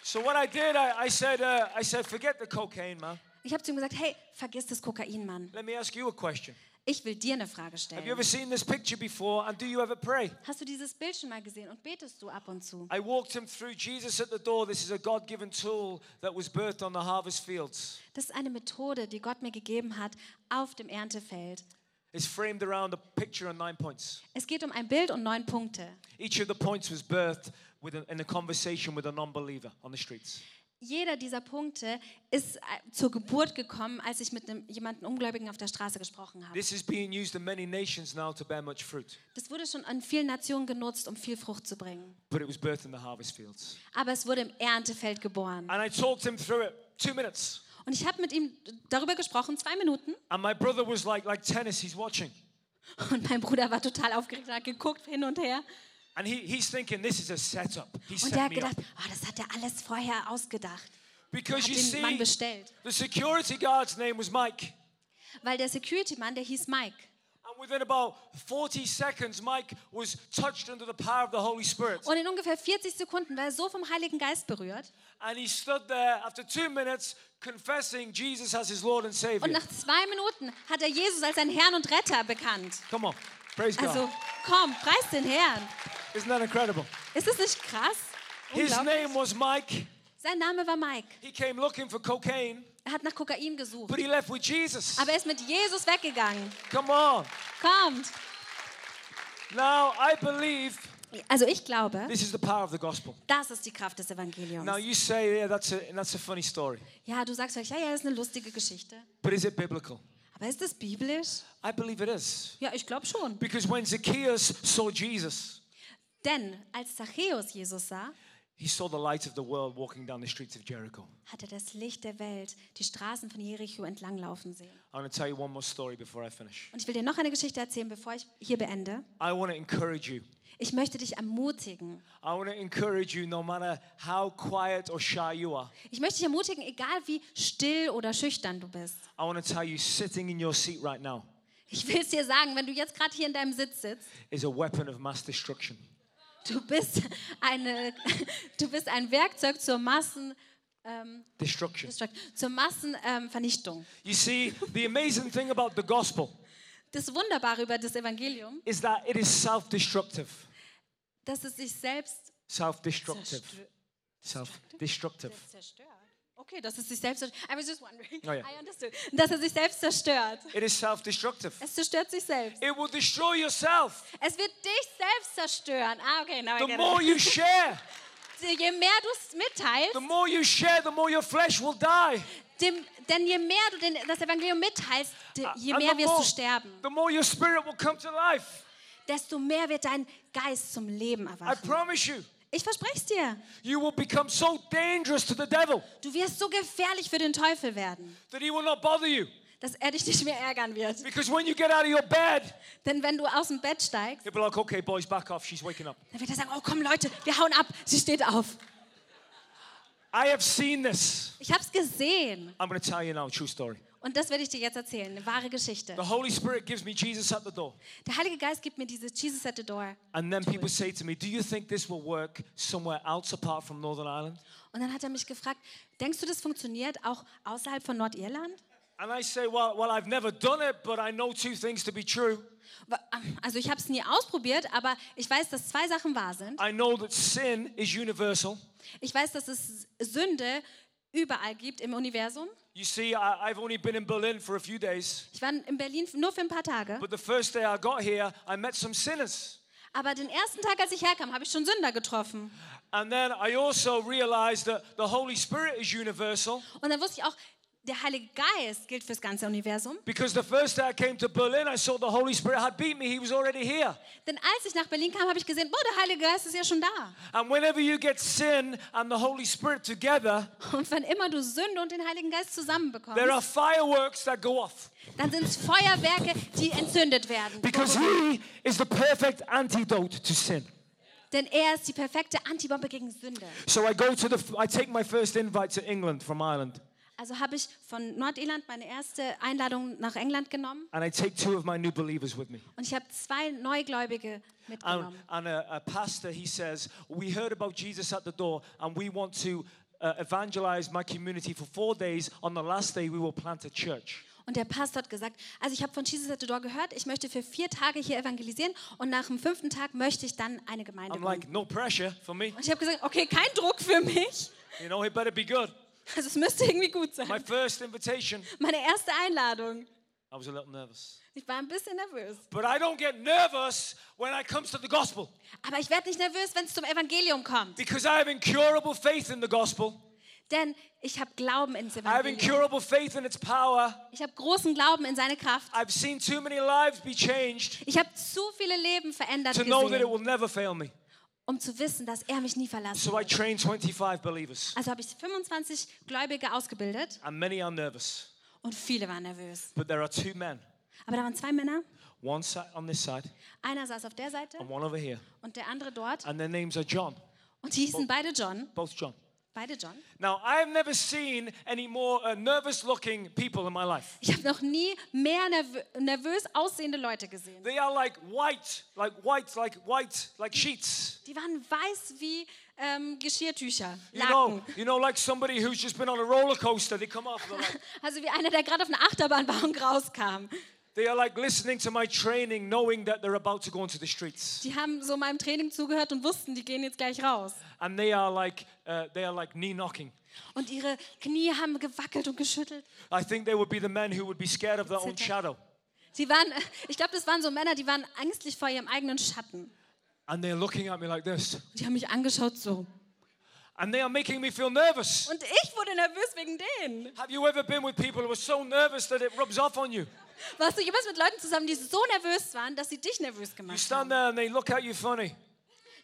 So what I did, I, I said, uh, I said, forget the cocaine, man. Ich habe zu ihm gesagt, hey, vergiss das Kokain, Mann. Let me ask you a question. Ich will dir eine Frage Have you ever stellen. seen this picture before and do you ever pray? Hast du dieses Bild schon mal gesehen und betest du ab und zu? I walked him through Jesus at the door. This is a God given tool that was birthed on the harvest fields. Das ist eine Methode, die Gott mir gegeben hat auf dem Erntefeld. It's framed around a picture on nine points. Es geht um ein Bild und neun Punkte. Each of the points was birthed with a, in a conversation with a non believer on the streets. Jeder dieser Punkte ist äh, zur Geburt gekommen, als ich mit einem, jemandem Ungläubigen auf der Straße gesprochen habe. This is being used in many nations now to bear much fruit, Das wurde schon an vielen Nationen genutzt, um viel Frucht zu bringen. but it was birthed in the harvest fields. Aber es wurde im Erntefeld geboren. And I talked him through it two minutes. Und ich habe mit ihm darüber gesprochen, zwei Minuten. And my brother was like, like tennis, he's watching. Und mein Bruder war total aufgeregt, hat geguckt hin und her. And he, he's thinking, this is a setup. He Und er hat gedacht, oh, das hat er alles vorher ausgedacht. Because hat you den Mann see, bestellt. the security guard's name was Mike. Weil der Security-Mann, der hieß Mike. Und in ungefähr 40 Sekunden war er so vom Heiligen Geist berührt. And he stood there after two minutes confessing Jesus as his Lord and Und Savior. nach zwei Minuten hat er Jesus als seinen Herrn und Retter bekannt. Come on, praise God. Also komm, preis den Herrn. Isn't that incredible? Ist es nicht krass? His name was Mike. Sein Name war Mike. He came looking for cocaine, Er hat nach Kokain gesucht. but he left with Jesus. Aber er ist mit Jesus weggegangen. Come on. Kommt. Now, I believe Also ich glaube, This is the power of the gospel. das ist die Kraft des Evangeliums. Now you say, yeah, that's a, that's a funny story. Ja, du sagst vielleicht, ja, ja, das ist eine lustige Geschichte. But is it biblical? Aber ist das biblisch? I believe it is. Ja, ich glaube schon. Because when Zacchaeus saw Jesus, Denn als Zachäus Jesus sah, he saw the light of the world walking down the streets of Jericho. hat er das Licht der Welt die Straßen von Jericho entlanglaufen sehen. I want to tell you one more story before I finish. Und ich will dir noch eine Geschichte erzählen, bevor ich hier beende. I want to encourage you. Ich möchte dich ermutigen. I want to encourage you no matter how quiet or shy you are. Ich möchte dich ermutigen, egal wie still oder schüchtern du bist. I want to tell you sitting in your seat right now Ich will es dir sagen, wenn du jetzt gerade hier in deinem Sitz sitzt, is a weapon of mass destruction. Du bist, eine, du bist ein Werkzeug zur Massen... Ähm, Destruction. zur Massenvernichtung. You see, the amazing thing about the gospel Das Wunderbare über das Evangelium, is that it is self destructive. dass es sich selbst Self destructive. zerstö- Self. Okay, dass es sich selbst zerstört. I was just wondering. Oh, ja. I understood. Dass er sich selbst zerstört. It is self destructive. Es zerstört sich selbst. It will destroy yourself. Es wird dich selbst zerstören. Ah, okay, now I The get more it. you share, Je mehr du es mitteilst, the more you share, the more your flesh will die. dem, denn je mehr du den, das Evangelium mitteilst, de, je mehr wirst more, du sterben. the more your spirit will come to life. Desto mehr wird dein Geist zum Leben I erwachen. promise you. Ich verspreche es dir. You will become so dangerous to the devil Du wirst so gefährlich für den Teufel werden, that he will not bother you. dass er dich nicht mehr ärgern wird. Because when you get out of your bed, Denn wenn du aus dem Bett steigst, he'll be like, okay, boys, back off. She's waking up. dann wird er sagen, oh komm Leute, wir hauen ab. Sie steht auf. I have seen this. Ich habe es gesehen. I'm going to tell you now a true story. Und das werde ich dir jetzt erzählen, eine wahre Geschichte. The Holy Spirit gives me Jesus at the door. Der Heilige Geist gibt mir dieses Jesus at the door. And then people say to me, Do you think this will work somewhere else apart from Northern Ireland? Und dann hat er mich gefragt, denkst du, das funktioniert auch außerhalb von Nordirland? And I say, Well, well I've never done it, but I know two things to be true. Wa- Also ich habe es nie ausprobiert, aber ich weiß, dass zwei Sachen wahr sind. I know that sin is universal. Ich weiß, dass es Sünde überall gibt im Universum. You see, I, I've only been in Berlin for a few days, Ich war in Berlin nur für ein paar Tage. but the first day I got here, I met some sinners. Aber den ersten Tag, als ich herkam, habe ich schon Sünder getroffen. And then I also realized that the Holy Spirit is universal Und dann wusste ich auch, der Heilige Geist gilt fürs ganze Universum. because the first day I came to Berlin, I saw the Holy Spirit had beat me. He was already here. Denn als ich nach Berlin kam, habe ich gesehen, boah, der Heilige Geist ist ja schon da. And whenever you get sin and the Holy Spirit together, Und wenn immer du Sünde und den Heiligen Geist zusammenbekommst, there are fireworks that go off dann sind es Feuerwerke, die entzündet werden. because He is the perfect antidote to sin. Denn er ist die perfekte Antibombe gegen Sünde. So I go to the, I take my first invite to England from Ireland, Also habe ich von Nordirland meine erste Einladung nach England genommen and I take two of my new believers with me. und ich habe zwei Neugläubige And, mitgenommen. and a, a pastor, he says, We heard about Jesus at the door, and we want to uh, evangelize my community for four days. On the last day, we will plant a church. Und der Pastor hat gesagt, also ich habe von Jesus at the Door gehört, ich möchte für vier Tage hier evangelisieren und nach dem fünften Tag möchte ich dann eine Gemeinde I'm like, No pressure for me. Und ich habe gesagt, okay, kein Druck für mich. You know, it better be good. Also es müsste irgendwie gut sein. My first invitation, Meine erste Einladung. I was a little nervous. Ich war ein bisschen nervös. But I don't get nervous when it comes to the gospel Aber ich werde nicht nervös, wenn es zum Evangelium kommt. because I have incurable faith in the gospel. Denn ich habe Glauben ins I have Evangelium. incurable faith in its power. Ich habe großen Glauben in seine Kraft. I've seen too many lives be changed Ich habe zu viele Leben verändert to know that it gesehen, um zu wissen, dass er mich nie verlassen So wird. train 25 believers, Also habe ich 25 Gläubige ausgebildet and many are nervous. und viele waren nervös. But there are two men, Aber da waren zwei Männer. one sat on this side Einer saß auf der Seite and one over here, und der andere dort. and their names are John, Und die hießen beide John. both John. Beide John. Now, I've never seen any more uh, nervous looking people in my life. Ich habe noch nie mehr nervö nervös aussehende Leute gesehen. They are like white, like white, like white, like sheets. Die waren weiß wie ähm, Geschirrtücher, You know, you know, like somebody who's just been on a roller coaster. They come off. Like, Also wie einer, der gerade auf einer Achterbahn war und rauskam. They are like listening to my training, knowing that they're about to go into the streets, Die haben so meinem Training zugehört und wussten, die gehen jetzt gleich raus. and they are like, uh, they are like knee knocking. Und ihre Knie haben gewackelt und geschüttelt. I think they would be the men who would be scared of their own shadow. Sie waren, ich glaube, das waren so Männer, die waren ängstlich vor ihrem eigenen Schatten. And they're looking at me like this. Und die haben mich angeschaut so. And they are making me feel nervous. Und ich wurde nervös wegen denen. Have you ever been with people who are so nervous that it rubs off on you? Warst du jemals mit Leuten zusammen, die so nervös waren, dass sie dich nervös You gemacht stand haben? there and they look at you funny.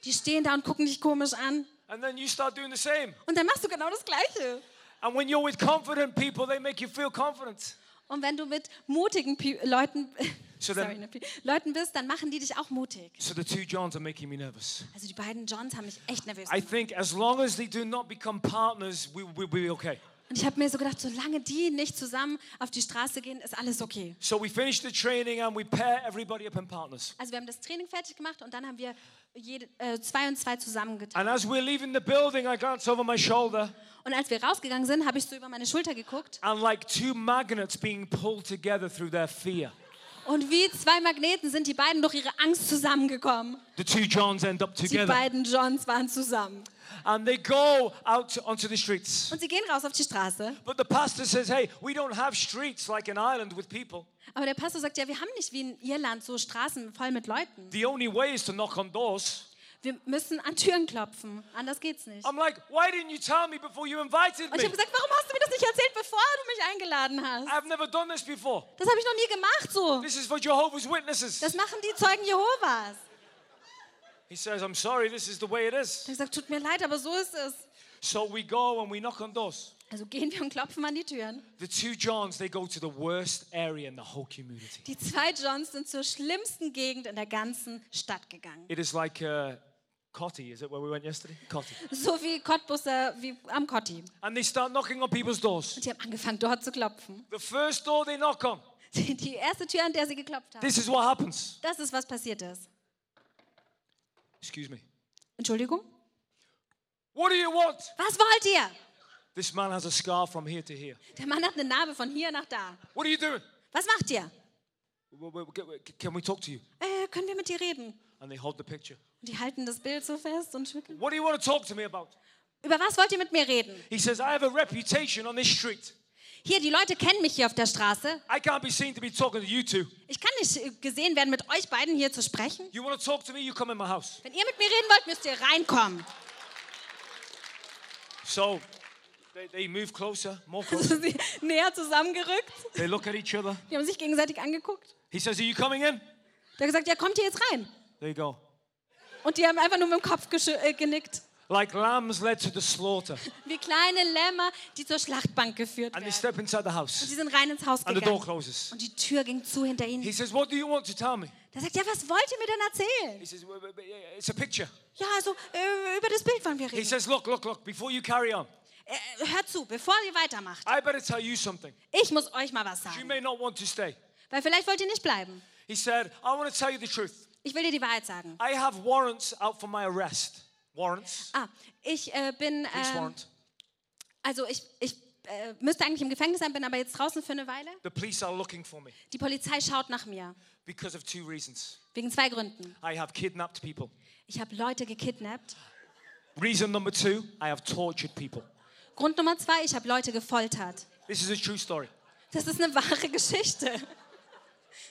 Die stehen da und gucken dich komisch an. And then you start doing the same. Und dann machst du genau das Gleiche. And when you're with confident people, they make you feel confident. Und wenn du mit mutigen Pi Leuten, So sorry, then- ne, Pi- Leuten bist, dann machen die dich auch mutig. So the two Johns are making me nervous. Also die beiden Johns haben mich echt nervös I gemacht. think as long as they do not become partners, we will be okay. Und ich habe mir so gedacht, solange die nicht zusammen auf die Straße gehen, ist alles okay. So we finish the training and we pair everybody up in partners. Also wir haben das Training fertig gemacht und dann haben wir jede, äh, zwei und zwei zusammengetan. And as we're leaving the building, I glance over my shoulder Und als wir rausgegangen sind, habe ich so über meine Schulter geguckt and like two magnets being pulled together through their fear. Und wie zwei Magneten sind die beiden durch ihre Angst zusammengekommen. The two Johns end up Die together beiden Johns waren zusammen. and they go out to- onto the streets. Und sie gehen raus auf die Straße. But the pastor says, hey, we don't have streets like an island with people. Aber der Pastor sagt, ja, wir haben nicht wie in Irland so Straßen voll mit Leuten. The only way is to knock on doors. Wir müssen an Türen klopfen. Anders geht's nicht. I'm like, why didn't you tell me before you invited Und ich me? habe gesagt, warum hast du mir das nicht erzählt, bevor du mich eingeladen hast? I've never done this before. Das habe ich noch nie gemacht so. This is for Jehovah's Witnesses. Das machen die Zeugen Jehovas. He says, I'm sorry, this is the way it is. Habe gesagt, tut mir leid, aber so ist es. So we go and we knock on doors. Also gehen wir und klopfen an die Türen. The two Johns, they go to the worst area in the whole community. Die zwei Johns sind zur schlimmsten Gegend in der ganzen Stadt gegangen. It is like uh, Cotti, is it where we went yesterday? Cotti. So wie Cottbusser, wie am Cotti. And they start knocking on people's doors. Und die haben angefangen, dort zu klopfen. The first door they knock on, Die, erste Tür, an der sie geklopft haben. this is what happens. Das ist, was passiert ist. Excuse me. Entschuldigung? What do you want? Was wollt ihr? This man has a scar from here to here. Der Mann hat eine Narbe von hier nach da. What are you doing? Was macht ihr? Can we talk to you? Äh, können wir mit dir reden? And they hold the picture. Und die halten das Bild so fest und schütteln. What do you want to talk to me about? Über was wollt ihr mit mir reden? He says, I have a reputation on this street. Hier, die Leute kennen mich hier auf der Straße. I can't be seen to be talking to you two. Ich kann nicht äh, gesehen werden, mit euch beiden hier zu sprechen. You want to talk to me? You come in my house. Wenn ihr mit mir reden wollt, müsst ihr reinkommen. So they, they move closer, more closer. Also sie näher zusammengerückt. They look at each other. Die haben sich gegenseitig angeguckt. He says, Are you coming in? Der hat gesagt, ja, kommt ihr jetzt rein. There you go. Und die haben einfach nur mit dem Kopf äh, genickt. Like lambs led to the slaughter. Wie kleine Lämmer, die zur Schlachtbank geführt And they werden. step inside the Und house. die sind rein ins Haus And the door gegangen. closes. Und die Tür ging zu hinter ihnen. He says, What do you want to tell me? Der sagt, ja, was wollt ihr mir denn erzählen? He says, "Well, well, well, It's a picture. Ja, also äh, über das Bild wollen wir He reden. says, Look, look, look, before you carry on, Äh, hört zu, bevor ihr weitermacht. I better tell you something. Ich muss euch mal was You sagen. may not want to stay. Weil vielleicht wollt ihr nicht bleiben. He said, I want to tell you the truth. Ich will dir die Wahrheit sagen. I have warrants out for my arrest. Warrants? Ah, ich äh, bin, äh, also ich, ich äh, müsste eigentlich im Gefängnis sein, bin aber jetzt draußen für eine Weile. The police are looking for me Die Polizei schaut nach mir. because of two reasons. Wegen zwei Gründen. I have kidnapped people. Ich habe Leute gekidnappt. Reason number two, I have tortured people. Grund Nummer zwei, ich habe Leute gefoltert. This is a true story. Das ist eine wahre Geschichte.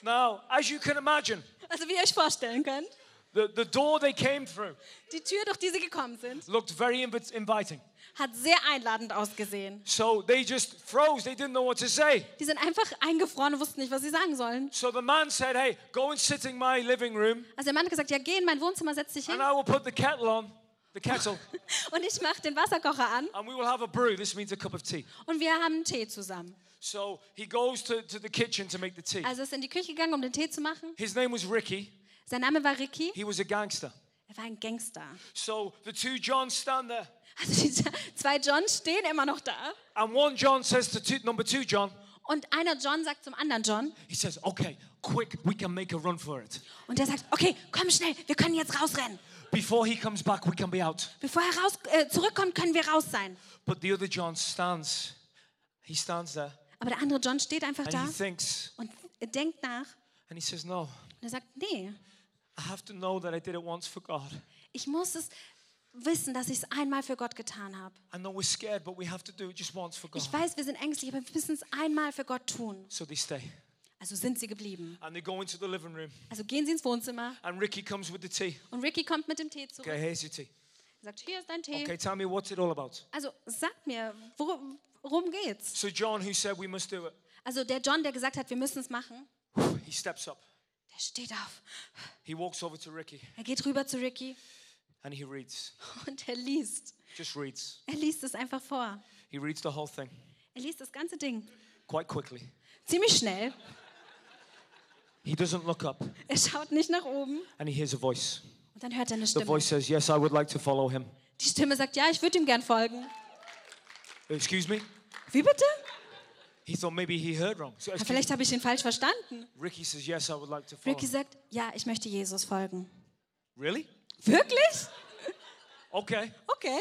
Now, as you can imagine, Also wie ihr euch vorstellen könnt, the, the door they came through die Tür, durch die sie gekommen sind, looked very invi- inviting. hat sehr einladend ausgesehen. So they just froze. They didn't know what to say. Die sind einfach eingefroren und wussten nicht, was sie sagen sollen. So the man said, Hey, go and sit in my living room Also der Mann hat gesagt, ja geh in mein Wohnzimmer, setz dich hin and I will put the kettle on, the kettle, und ich mache den Wasserkocher an and we will have a brew. This means a cup of tea. und wir haben Tee zusammen. So he goes to, to the kitchen to make the tea. Also ist in die Küche gegangen, um den Tee zu machen. His name was Ricky. Sein Name war Ricky. He was a gangster. Er war ein Gangster. So the two Johns stand there, Also die zwei Johns stehen immer noch da. and one John says to two, number two John, Und einer John sagt zum anderen John. he says, Okay, quick, we can make a run for it. Und der sagt, okay, komm schnell, wir können jetzt rausrennen. Before he comes back, we can be out. Bevor er raus, äh, zurückkommt, können wir raus sein. But the other John stands, he stands there, Aber der andere John steht einfach and da he thinks, und denkt nach. and he says, No, Und er sagt, nee, I have to know that I did it once for God. ich muss es wissen, dass ich es einmal für Gott getan habe. Scared. Ich weiß, wir sind ängstlich, aber wir müssen es einmal für Gott tun. So they stay. Also sind sie geblieben. And they go into the living room. Also gehen sie ins Wohnzimmer And Ricky comes with the tea. und Ricky kommt mit dem Tee zurück. Okay, here's your tea. Er sagt, hier ist dein Tee. Okay, tell me what's it all about. Also sag mir, worum, worum geht's? So John, who said we must do it, Also der John, der gesagt hat, wir müssen es machen, he steps up. der steht auf. He walks over to Ricky Er geht rüber zu Ricky and he reads. und er liest. Just reads. Er liest es einfach vor. He reads the whole thing Er liest das ganze Ding. quite quickly. Ziemlich schnell. He doesn't look up Er schaut nicht nach oben. and he hears a voice. Und dann hört er eine The Stimme. voice says, Yes, I would like to follow him. Die Stimme sagt, ja, ich würde ihm gern folgen. Excuse me? Wie bitte? He thought maybe he heard wrong. So, Ja, excuse vielleicht habe ich ihn falsch verstanden. Ricky says, Yes, I would like to follow Ricky sagt, ja, ich möchte Jesus folgen. Really? Wirklich? Okay. Okay.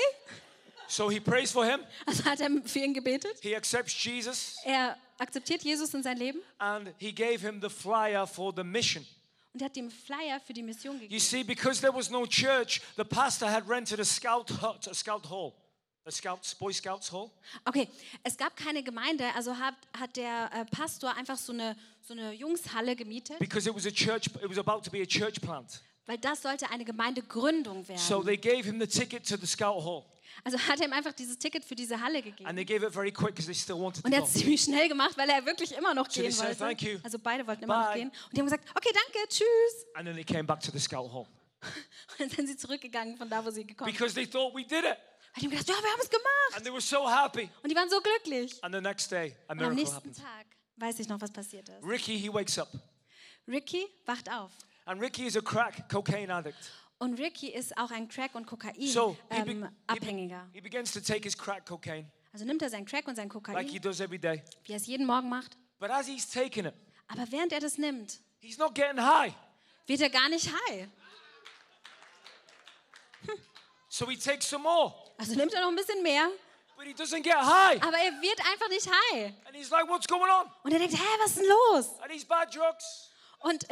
So he prays for him. Also hat er für ihn gebetet. He accepts Jesus Er akzeptiert Jesus in sein Leben and he gave him the flyer for the mission. und hat ihm Flyer für die Mission You gegeben. see, because there was no church, the pastor had rented a scout hut, a scout hall, scouts, Boy Scouts hall. Okay, es gab keine Gemeinde, also hat, hat der äh, Pastor einfach so eine, so eine Jungshalle gemietet, Because it was a church, it was about to be a church plant. weil das sollte eine Gemeindegründung So werden. they gave him the ticket to the scout hall. Also hat er ihm einfach dieses Ticket für diese Halle gegeben. And they gave it very quick because they still wanted to Und er hat es ziemlich schnell gemacht, weil er wirklich immer noch So gehen said, wollte. "Thank you. Also beide wollten immer noch Bye. gehen. Und die haben gesagt, okay, danke, tschüss. And then they came back to the scout hall. Und dann sind sie zurückgegangen von da, wo sie gekommen sind. Because they thought we did it. Die haben gedacht, ja, wir haben es gemacht. And they were so happy. Und die waren so glücklich. And the next day, a Und am miracle nächsten happened. Tag weiß ich noch, was passiert ist. Ricky, he wakes up. Ricky wacht auf. And Ricky is a crack cocaine addict. Und Ricky ist auch ein Crack- und So Kokain-Abhängiger. he, be- Abhängiger. he begins to take his crack cocaine also nimmt er sein Crack und sein like he Kokain, does every day. wie er es jeden Morgen macht. But as he's taking it, Aber während er das nimmt, he's not getting high. wird er gar nicht high. So he takes some more, Also nimmt er noch ein bisschen mehr, but he doesn't get high. aber er wird einfach nicht high. And he's like, what's going on? Und er denkt, hä, was ist denn los? Are these bad drugs? Und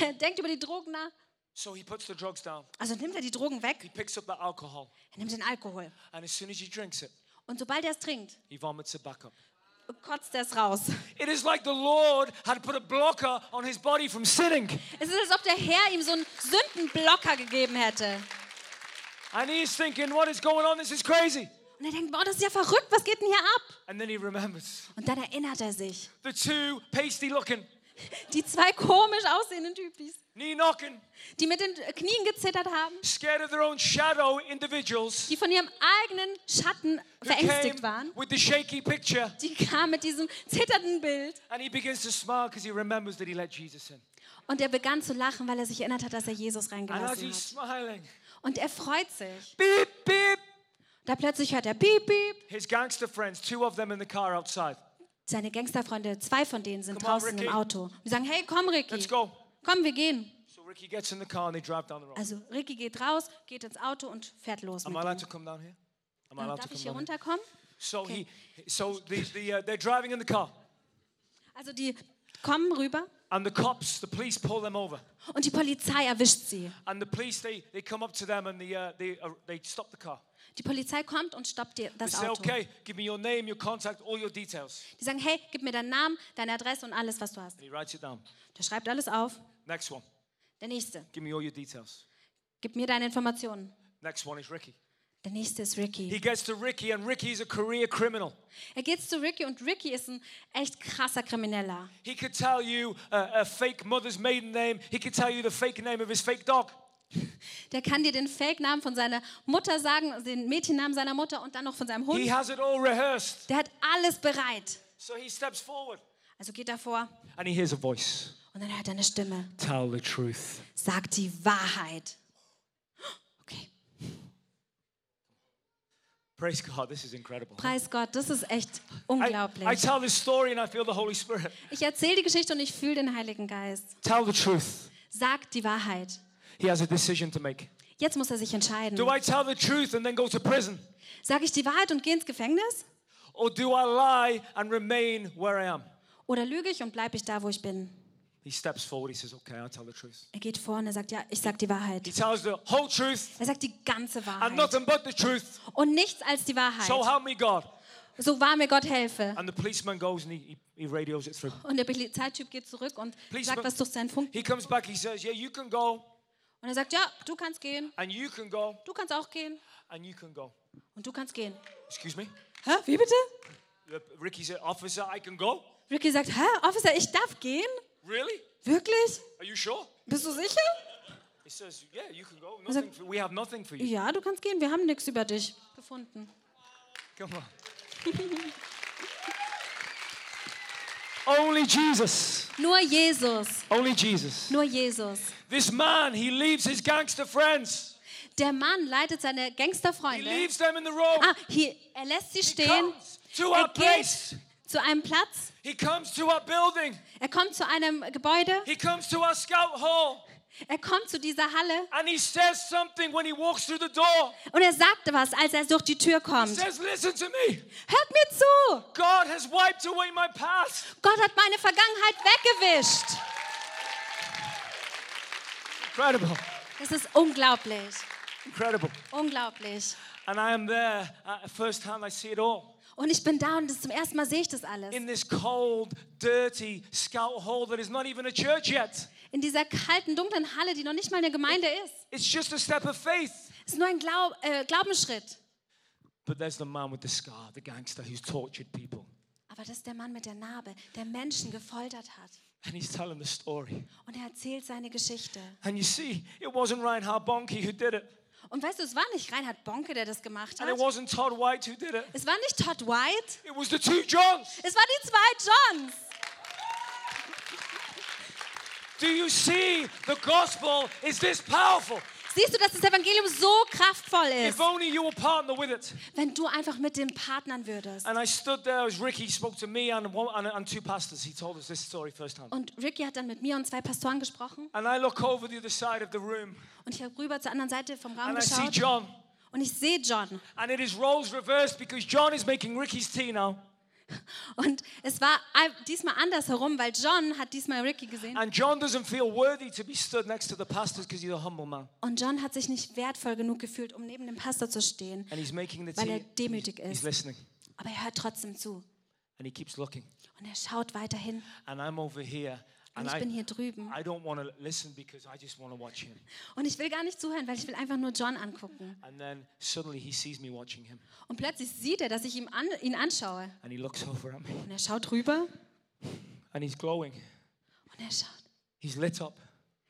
er denkt über die Drogen nach. So he puts the drugs down. Also nimmt er die Drogen He weg, picks up the alcohol. er nimmt den Alkohol. And as soon as he drinks it, Und sobald er es trinkt, he vomits it back up. kotzt er es raus. It is like the Lord had put a blocker on his body from sinning. Es ist, als ob der Herr ihm so einen Sündenblocker gegeben hätte. And he is thinking, what is going on? This is crazy. Und er denkt, boah, das ist ja verrückt, was geht denn hier ab? And then he remembers Und dann erinnert er sich. the two pasty looking, Die zwei komisch aussehenden Typis, knee knocking, die mit den Knien gezittert haben, scared of their own shadow individuals die von ihrem eigenen Schatten verängstigt waren, with the shaky picture. die kamen mit diesem zitternden Bild. And he begins to smile because he remembers that he let Jesus in. Und er begann zu lachen, weil er sich erinnert hat, dass er Jesus And as reingelassen he's hat. smiling, Und er freut sich. beep, beep, Da plötzlich hört er Piep, Piep. his gangster friends, two of them in the car outside. Seine Gangsterfreunde, zwei von denen sind Come on, draußen Ricky. im Auto. Und die sagen, hey, komm, Ricky. Let's go. Komm, wir gehen. So Ricky gets in the car and they drive down the road. Also Ricky geht raus, geht ins Auto und fährt los Am mit allowed to ihm. come down here? Am I allowed to Darf come ich hier down here? runterkommen? So he, so the, the, uh, they're driving in the car, Also die kommen rüber and the cops, the police, pull them over. und die Polizei erwischt sie. And the police, they, they come up to them and they, uh, they, uh, they stop the car. Die Polizei kommt und stoppt dir They das say, Auto. okay, give me your name, your contact, all your details. Die sagen, hey, gib mir deinen Namen, deine Adresse und alles, was du hast. And he writes it down. Der schreibt alles auf. Next one, Der nächste, give me all your details. gib mir deine Informationen. Next one is Ricky. Der nächste ist He Ricky. gets to Ricky, and Ricky is a career criminal. Er geht zu Ricky und Ricky ist ein echt krasser Krimineller. He could tell you uh, a fake mother's maiden name. He could tell you the fake name of his fake dog. Der kann dir den Fake-Namen von seiner Mutter sagen, den Mädchennamen seiner Mutter und dann noch von seinem He Hund. has it all rehearsed. Der hat alles bereit. So he steps forward Also geht er vor and he hears a voice. und dann hört er eine Stimme. Tell the truth. Sag die Wahrheit. Praise God, this is incredible. Preis Gott, das ist echt I, I unglaublich. tell this story and I feel the Holy Spirit. Ich erzähle die Geschichte und ich fühle den Heiligen Geist. Tell the truth. Sag die Wahrheit. He has a decision to make. Jetzt muss er sich entscheiden. Do I tell the truth and then go to prison? Sage ich die Wahrheit und gehe ins Gefängnis? Or do I lie and remain where I am? Oder lüge ich und bleibe ich da, wo ich bin? He steps forward. He says, Okay, I'll tell the truth. Er geht vor und er sagt, ja, ich sag die Wahrheit. He tells the whole truth Er sagt die ganze and Wahrheit. nothing but the truth. Und nichts als die So Wahrheit. help me God. So wahr mir Gott helfe. And the policeman goes and he, he, he radios it through. Und der Polizeityp geht zurück und Policeman- sagt was durch seinen Funk. He comes back, he says, Yeah, you can go, Und er sagt, ja, du kannst gehen, and you can go, du kannst auch gehen and you can go. und du kannst gehen. Excuse me? Hä, wie bitte? Ricky said, Officer, I can go? Ricky sagt, hä, Officer, ich darf gehen? Really? Wirklich? Are you sure? Bist du sicher? He says, Yeah, you can go. Nothing for, we have nothing for you. Ja, du kannst gehen, wir haben nichts über dich gefunden. Come on. Only Jesus. Nur Jesus, Only Jesus. nur Jesus. This man, he leaves his gangster friends. Der Mann leitet seine He Gangsterfreunde. leaves them in the road. Ah, hier, er lässt sie He stehen. to our Er geht place. Zu einem Platz. He comes to our building. Er kommt zu einem Gebäude. He comes to our scout hall. Er kommt zu dieser Halle And he says something when he walks through the door. und er sagte was, als er durch die Tür He kommt. says, Listen to me. Hört mir zu! God has wiped away my past. Gott hat meine Vergangenheit weggewischt. Incredible. Das ist unglaublich. Incredible. Unglaublich. And I am there at first hand. I see it all. Und ich bin da und das zum ersten Mal sehe ich das alles. In this cold, dirty scout hall that is not even a church yet. In dieser kalten, dunklen Halle, die noch nicht mal eine Gemeinde ist. It's just a step of faith. Es ist nur ein Glaub, äh, Glaubensschritt. But there's the man with the scar, the gangster who's tortured people. Aber das ist der Mann mit der Narbe, der Menschen gefoltert hat. And he's telling the story. Und er erzählt seine Geschichte. And you see, it wasn't Reinhard Bonnke who did it. Und weißt du, es war nicht Reinhard Bonke, der das gemacht And it hat. wasn't Todd White who did it. Es war nicht Todd White. It was the two Johns. Es war die zwei Johns. Do you see the gospel is this powerful? Siehst du, dass das Evangelium so kraftvoll ist, If only you will partner with it. wenn du einfach mit dem partnern würdest. And I stood there as Ricky spoke to me and, one, and, and two pastors. He told us this story firsthand. Und Ricky hat dann mit mir und zwei Pastoren gesprochen. And I look over the other side of the room Und ich habe rüber zur anderen Seite vom Raum and I see geschaut. John. Und ich sehe John. And it is roles reversed because John is making Ricky's tea now. Und es war diesmal andersherum, weil John hat diesmal Ricky gesehen. And John doesn't feel worthy to be stood next to the pastors because he's a humble man. Und John hat sich nicht wertvoll genug gefühlt, um neben dem Pastor zu stehen. And he's making the Weil er demütig He's ist. listening. Aber er hört trotzdem zu. And he keeps looking. Und er schaut weiterhin. And I'm over here. Und ich bin hier drüben. I don't want to listen because I just want to watch him. Und ich will gar nicht zuhören, weil ich will einfach nur John angucken. And then suddenly he sees me watching him. Und plötzlich sieht er, dass ich ihm an, ihn anschaue. Und er schaut rüber And he's glowing. und er schaut. He's lit up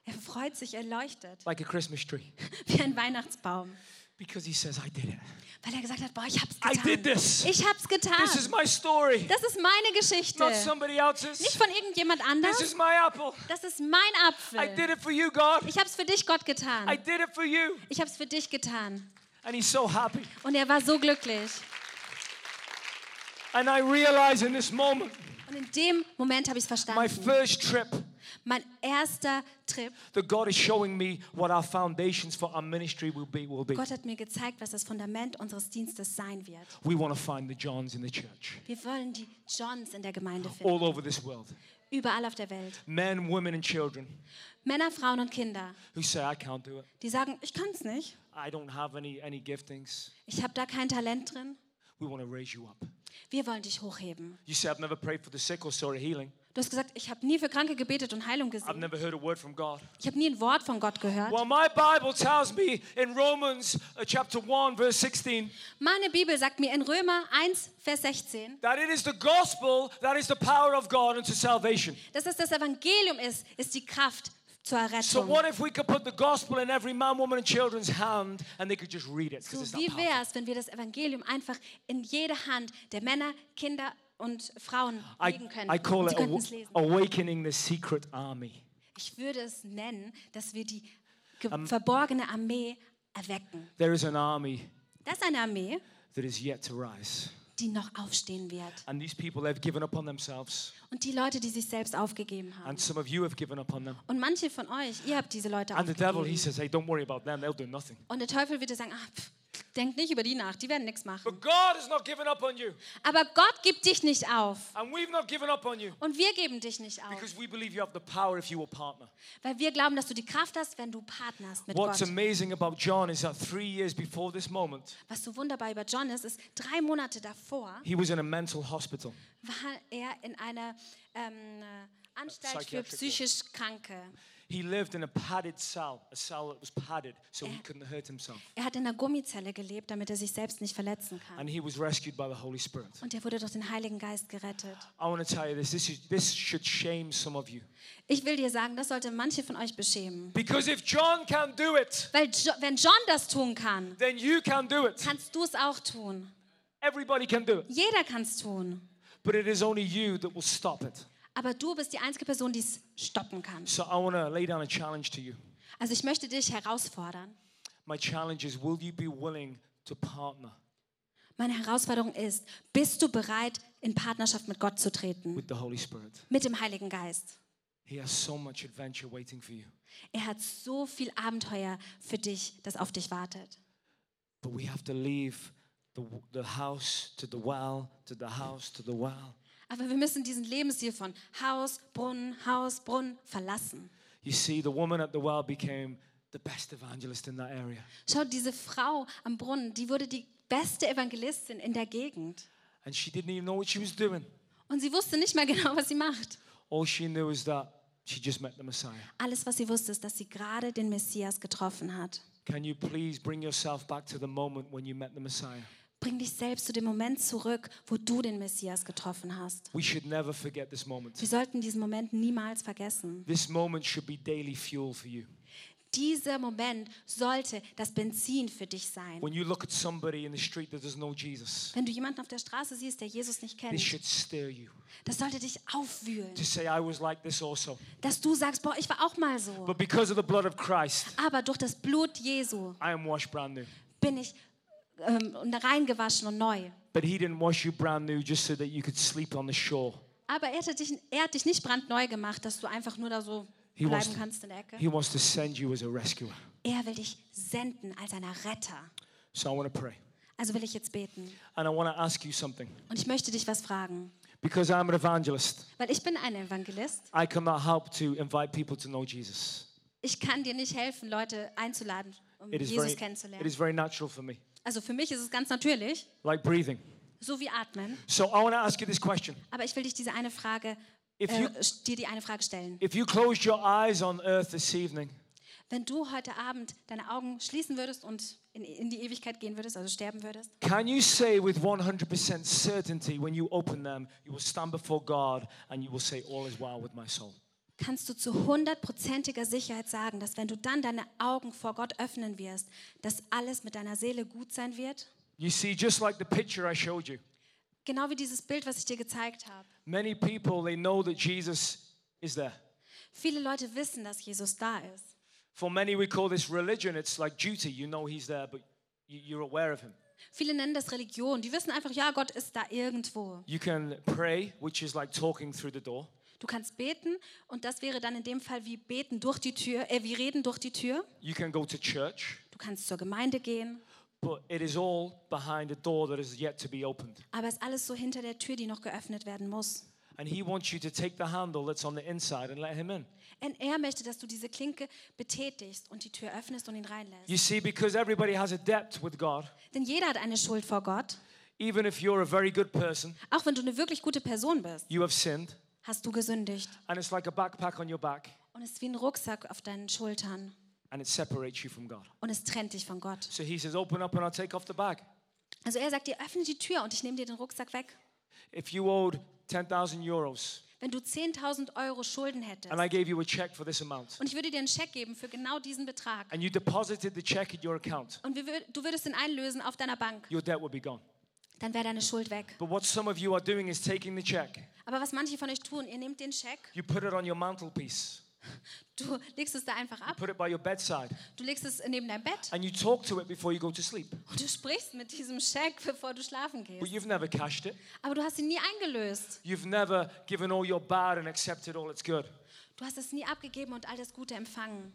Er freut sich, er leuchtet like a Christmas tree. wie ein Weihnachtsbaum. Because he says, I did it. Weil er gesagt hat, boah, ich hab's I getan. did this. Ich hab's getan. This is my story. Das ist meine Geschichte. Not somebody else's. Nicht von irgendjemand This anders. is my apple. Das ist mein I Apfel. did it for you, God. Ich hab's für dich, Gott, I getan. did it for you. Ich hab's für dich getan. And he's so happy. Und er war so glücklich. And I realize in this moment, Und in dem Moment habe ich es my verstanden. first trip, Mein erster Trip. that God is showing me what our foundations for our ministry will be. Will be. Gott hat mir gezeigt, was das Fundament unseres Dienstes sein wird. We want to find the Johns in the church, Wir wollen die Johns in der Gemeinde finden. all over this world. Überall auf der Welt. Men, women, and children Männer, Frauen und Kinder. who say, I can't do it. Die sagen, ich kann es nicht. I don't have any, any giftings. Ich habe da kein Talent drin. We want to raise you up. Wir wollen dich hochheben. You say, I've never prayed for the sick or saw a healing. Du hast gesagt, ich habe nie für Kranke gebetet und Heilung I've gesehen. never heard a word from God. Ich habe nie ein Wort von Gott gehört. Well, my Bible tells me in Romans uh, chapter 1, verse 16, Meine Bibel sagt mir in Römer 1, Vers 16, that it is the gospel that is the power of God unto salvation. dass es das Evangelium ist, ist die Kraft zur So, Errettung. what if we could put the gospel in every man, woman, and children's hand and they could just read it? Because So it's that wie wäre es, wenn wir das Evangelium einfach in jede Hand der Männer, Kinder und Frauen I, legen können? I call Und it lesen. awakening the secret army. Ich würde es nennen, dass wir die Ähm, verborgene Armee erwecken. There is an army Das ist eine Armee, that is yet to rise. die noch aufstehen wird. And these people, they've given up on themselves. Und die Leute, die sich selbst aufgegeben haben. And some of you have given up on them. Und manche von euch, ihr habt diese Leute And the devil, he aufgegeben. says, hey, don't worry about them. They'll do nothing. Und der Teufel wird sagen, ah, pff, Denk nicht über die nach, die werden nichts machen. Aber Gott gibt dich nicht auf. And we've not given up on you. Und wir geben dich nicht auf. Weil wir glauben, dass du die Kraft hast, wenn du partnerst mit What's Gott. Was so wunderbar über John ist, ist, drei Monate davor he was in a mental hospital. war er in einer ähm, äh, Anstalt für psychisch Kranke. He lived in a padded cell, a cell that was padded so he couldn't hurt himself. Er hat in einer Gummizelle gelebt, damit er sich selbst nicht verletzen kann. And he was rescued by the Holy Spirit. Und er wurde durch den Heiligen Geist gerettet. I want to tell you this this, is, this should shame some of you. Ich will dir sagen, das sollte manche von euch beschämen. Because if John can do it, Weil jo wenn John das tun kann, then you can do it. kannst du es auch tun. Everybody can do it. Jeder kann es tun. But it is only you that will stop it. Aber du bist die einzige Person, die es stoppen kann. So I want to lay down a challenge to you. Also ich möchte dich herausfordern. My challenge is will you be willing to partner Meine Herausforderung ist, bist du bereit, in Partnerschaft mit Gott zu treten? with the Holy Spirit? Mit dem Heiligen Geist. He has so much adventure waiting for you. Er hat so viel Abenteuer für dich, das auf dich wartet. But we have to leave the, the house to the well, to the house to the well. Aber wir müssen diesen Lebensstil von Haus, Brunnen, Haus, Brunnen verlassen. You see, the woman at the well became the best evangelist in that area. Schau, diese Frau am Brunnen, die wurde die beste Evangelistin in der Gegend. And she didn't even know what she was doing. Und sie wusste nicht mehr genau, was sie macht. All she knew is that she just met the Messiah. Alles, was sie wusste, ist, dass sie gerade den Messias getroffen hat. Can you please bring yourself back to the moment when you met the Messiah? Bring dich selbst zu dem Moment zurück, wo du den Messias getroffen hast. We should never forget this moment. Wir sollten diesen Moment niemals vergessen. This moment should be daily fuel for you. Dieser Moment sollte das Benzin für dich sein. When you look at somebody in the street that doesn't know Jesus, Wenn du jemanden auf der Straße siehst, der Jesus nicht kennt, should stir you das sollte dich aufwühlen. to say, I was like this also. Dass du sagst, boah, ich war auch mal so. But because of the blood of Christ, Aber durch das Blut Jesu I am washed brand new. bin ich ähm, reingewaschen und neu. But He didn't wash you brand new just so that you could sleep on the shore. Aber er hat, dich, er hat dich nicht brandneu gemacht, dass du einfach nur da so He bleiben to, kannst in der Ecke. he wants to send you as a rescuer. Er will dich senden als ein Retter. So I want to pray. Also will ich jetzt beten. And I want to ask you something. Und ich möchte dich was fragen. Because I'm an evangelist, Weil ich bin ein Evangelist. I cannot help to invite people to know Jesus. Ich kann dir nicht helfen, Leute einzuladen, um It Jesus very, it kennenzulernen. is very natural for me, Also für mich ist es ganz natürlich, like breathing. so wie atmen. So I want to ask you this question. Aber ich will dich diese eine Frage, If äh, you- dir die eine Frage stellen. If you closed your eyes on earth this evening, Wenn du heute Abend deine Augen schließen würdest und in, in die Ewigkeit gehen würdest, also sterben würdest, can you say with 100% certainty when you open them, you will stand before God and you will say, All is well with my soul? Kannst du zu hundertprozentiger Sicherheit sagen, dass wenn du dann deine Augen vor Gott öffnen wirst, dass alles mit deiner Seele gut sein wird? You see, just like the picture I showed you, Genau wie dieses Bild, was ich dir gezeigt habe. many people, they know that Jesus is there. Viele Leute wissen, dass Jesus da ist. For many, we call this religion. It's like duty. You know he's there, but you- you're aware of him. Viele nennen das Religion. Die wissen einfach, ja, Gott ist da irgendwo. You can pray, which is like talking through the door. Du kannst beten und das wäre dann in dem Fall wie beten durch die Tür, äh, wie reden durch die Tür. You can go to church, Du kannst zur Gemeinde gehen, but it is all behind a door that is yet to be opened. aber es ist alles so hinter der Tür, die noch geöffnet werden muss. And he wants you to take the handle that's on the inside and let him in. Und er möchte, dass du diese Klinke betätigst und die Tür öffnest und ihn reinlässt. You see, because everybody has a debt with God, Denn jeder hat eine Schuld vor Gott. even if you're a very good person, Auch wenn du eine wirklich gute Person bist, you have sinned, hast du gesündigt. and it's like a backpack on your back, Und es ist wie ein Rucksack auf deinen Schultern. and it separates you from God. Und es trennt dich von Gott. So he says, Open up and I'll take off the bag. Also er sagt dir, öffne die Tür und ich nehme dir den Rucksack weg. If you owed 10,000 euros Wenn du 10.000 Euro Schulden hättest and I gave you a check for this amount, und ich würde dir einen Scheck geben für genau diesen Betrag and you deposited the check in your account, und wir du würdest ihn einlösen auf deiner Bank, your debt would be gone. Dann wäre deine Schuld weg. But what some of you are doing is taking the check, Aber was manche von euch tun, ihr nehmt den Scheck, you put it on your mantelpiece, du legst es da einfach ab, put it by your bedside, du legst es neben dein Bett and you talk to it before you go to sleep. und du sprichst mit diesem Scheck, bevor du schlafen But gehst. you've never cashed it. Aber du hast ihn nie eingelöst. You've never given all your bad and accepted all that's good. Du hast es nie abgegeben und all das Gute empfangen.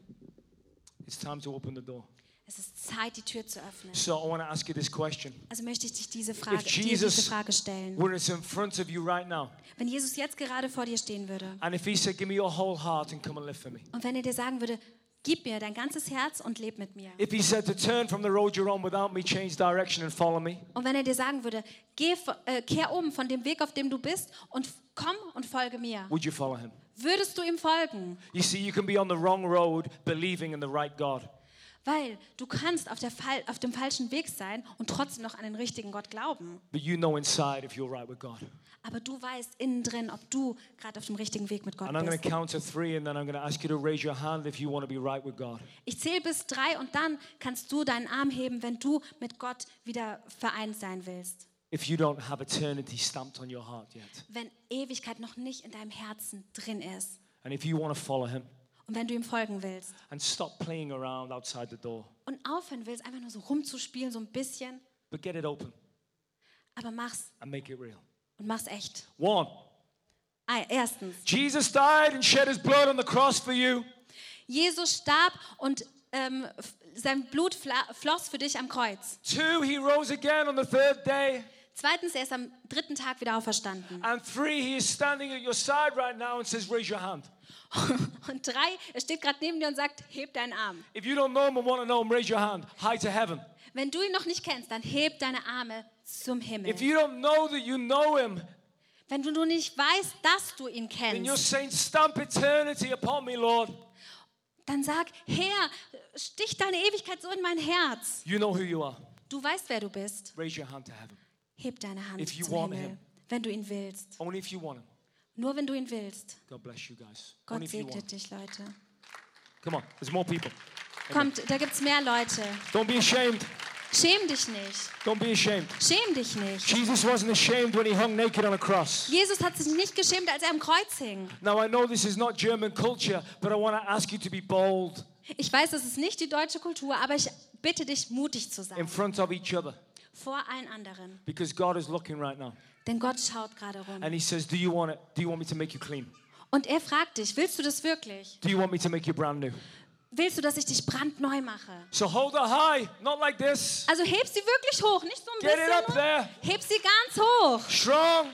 It's time to open the door. Es ist Zeit, die Tür zu öffnen. So I want to ask you this question. Also möchte ich dich diese Frage, If dir diese Jesus Frage stellen. were in front of you right now, Wenn Jesus jetzt gerade vor dir stehen würde and if he said, Give me your whole heart and come and live for me. und wenn er dir sagen würde, gib mir dein ganzes Herz und leb mit mir. If he said to turn from the road you're on without me, change direction and follow me. Und wenn er dir sagen würde, geh, äh, kehr um von dem Weg, auf dem du bist und komm und folge mir, Would you follow him? würdest du ihm folgen? You see, you can be on the wrong road believing in the right God. Weil du kannst auf, Fall, auf dem falschen Weg sein und trotzdem noch an den richtigen Gott glauben. But you know inside if you're right with God. Aber du weißt innen drin, ob du gerade auf dem richtigen Weg mit Gott And bist. right. Ich zähle bis drei und dann kannst du deinen Arm heben, wenn du mit Gott wieder vereint sein willst. If you don't have eternity stamped on your heart yet. Wenn Ewigkeit noch nicht in deinem Herzen drin ist. And if you want to follow him Und wenn du ihm folgen willst. and stop playing around outside the door, Und aufhören willst, einfach nur so rumzuspielen, so ein bisschen. but get it open Aber mach's and make it real. und mach's echt. One, erstens, Jesus died and shed his blood on the cross for you. Jesus starb und ähm, sein Blut floss für dich am Kreuz. Two, he rose again on the third day. Zweitens, er ist am dritten Tag wieder auferstanden. And three, he is standing at your side right now and says, Raise your hand. Und drei, er steht gerade neben dir und sagt, heb deinen Arm. If you don't know him and want to know him, raise your hand. High to heaven. Wenn du ihn noch nicht kennst, dann heb deine Arme zum Himmel. If you don't know that you know him, Wenn du nur nicht weißt, dass du ihn then you're kennst, saying, Stamp eternity upon me, Lord. dann sag, Herr, stich deine Ewigkeit so in mein Herz. You know who you are. Du weißt, wer du bist. Raise your hand to heaven. Heb deine Hand If you zum want Himmel, him. wenn du ihn willst. Only if you want him. Nur wenn du ihn willst. God bless you guys. Gott Only segnet dich, Leute. Come on, there's more people. Kommt, da gibt es mehr Leute. Don't be ashamed. Schäm dich nicht. Don't be ashamed. Schäm dich nicht. Jesus wasn't ashamed when he hung naked on a cross. Jesus hat sich nicht geschämt, als er am Kreuz hing. Now, I know this is not German culture, but I want to ask you to be bold Ich weiß, das ist nicht die deutsche Kultur, aber ich bitte dich, mutig zu in sein. front of each other Vor allen anderen. because God is looking right now. Denn Gott schaut gerade rum. And he says, Do you want it? Do you want me to make you clean? Und er fragt dich, willst du das wirklich? Do you want me to make you brand new? Willst du, dass ich dich brandneu mache? So hold her high, not like this. Also heb sie wirklich hoch, nicht so ein Get it up bisschen. there. Heb sie ganz hoch. Strong.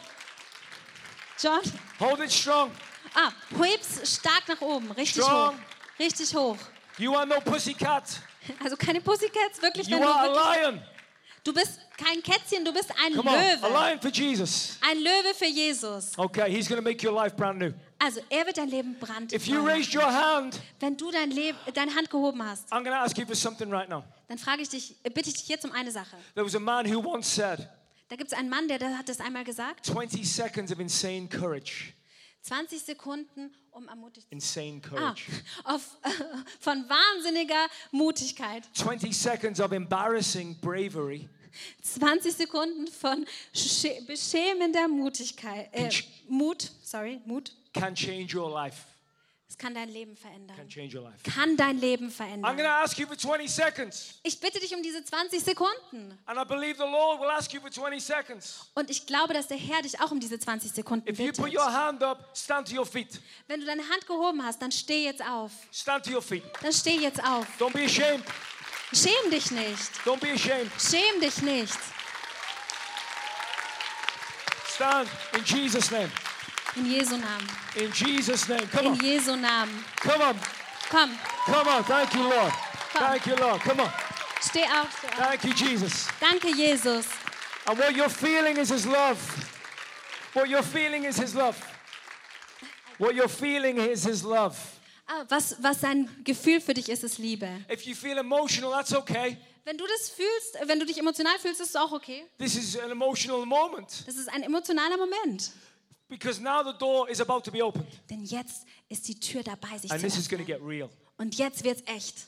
John. Hold it strong. Ah, heb's stark nach oben, richtig Strong. hoch. Richtig hoch. You are no pussycat. Also keine Pussycats, wirklich, You are wirklich, a lion. Du bist kein Kätzchen, du bist ein Come on, a Löwe. lion for Jesus. Ein Löwe für Jesus. Okay, he's going to make your life brand new. Also er wird dein Leben If you brandneu. raised your hand, Wenn du dein Leben, deine Hand gehoben hast, I'm going to ask you for something right now. dann frage ich dich, äh, bitte ich dich jetzt um eine Sache. There was a man who once said, Da gibt es einen Mann, der, der hat das einmal gesagt. 20 seconds of insane courage. 20 Sekunden, um ermutigt Insane Ah, courage. auf, von wahnsinniger Mutigkeit. 20 seconds of embarrassing bravery 20 Sekunden von schä- beschämender Mutigkeit. Äh, Mut, sorry, Mut. can change your life. Es kann dein Leben Can verändern. change your life. Kann dein Leben I'm verändern. to ask you for 20 seconds. Ich bitte dich um diese 20 Sekunden. And I believe the Lord will ask you for 20 seconds. Und ich glaube, dass der Herr dich auch um diese 20 Sekunden If you bittet. put your hand up, stand to your feet. Wenn du deine Hand gehoben hast, dann steh jetzt auf. Stand to your feet. Dann steh jetzt auf. Don't be ashamed. Schäm dich nicht. Don't be ashamed. Schäm dich nicht. Stand in Jesus' name. In Jesu Namen. In Jesus' name. Come In on. Jesu Namen. Come on. Komm, Come on. Thank you, Lord. Thank you, Lord. Come on. steh auf. Steh auf. Thank you, Jesus. Danke, Jesus. And what you're feeling is His love. What you're feeling is His love. What you're feeling is His love. Ah, was, was sein Gefühl für dich ist, ist Liebe. If you feel emotional, that's okay. Wenn du das fühlst, wenn du dich emotional fühlst, ist es auch okay. This is an emotional moment Das ist ein emotionaler Moment. because now the door is about to be opened. Denn jetzt ist die Tür dabei, sich And zu this is going to öffnen. get real. Und jetzt wird's echt.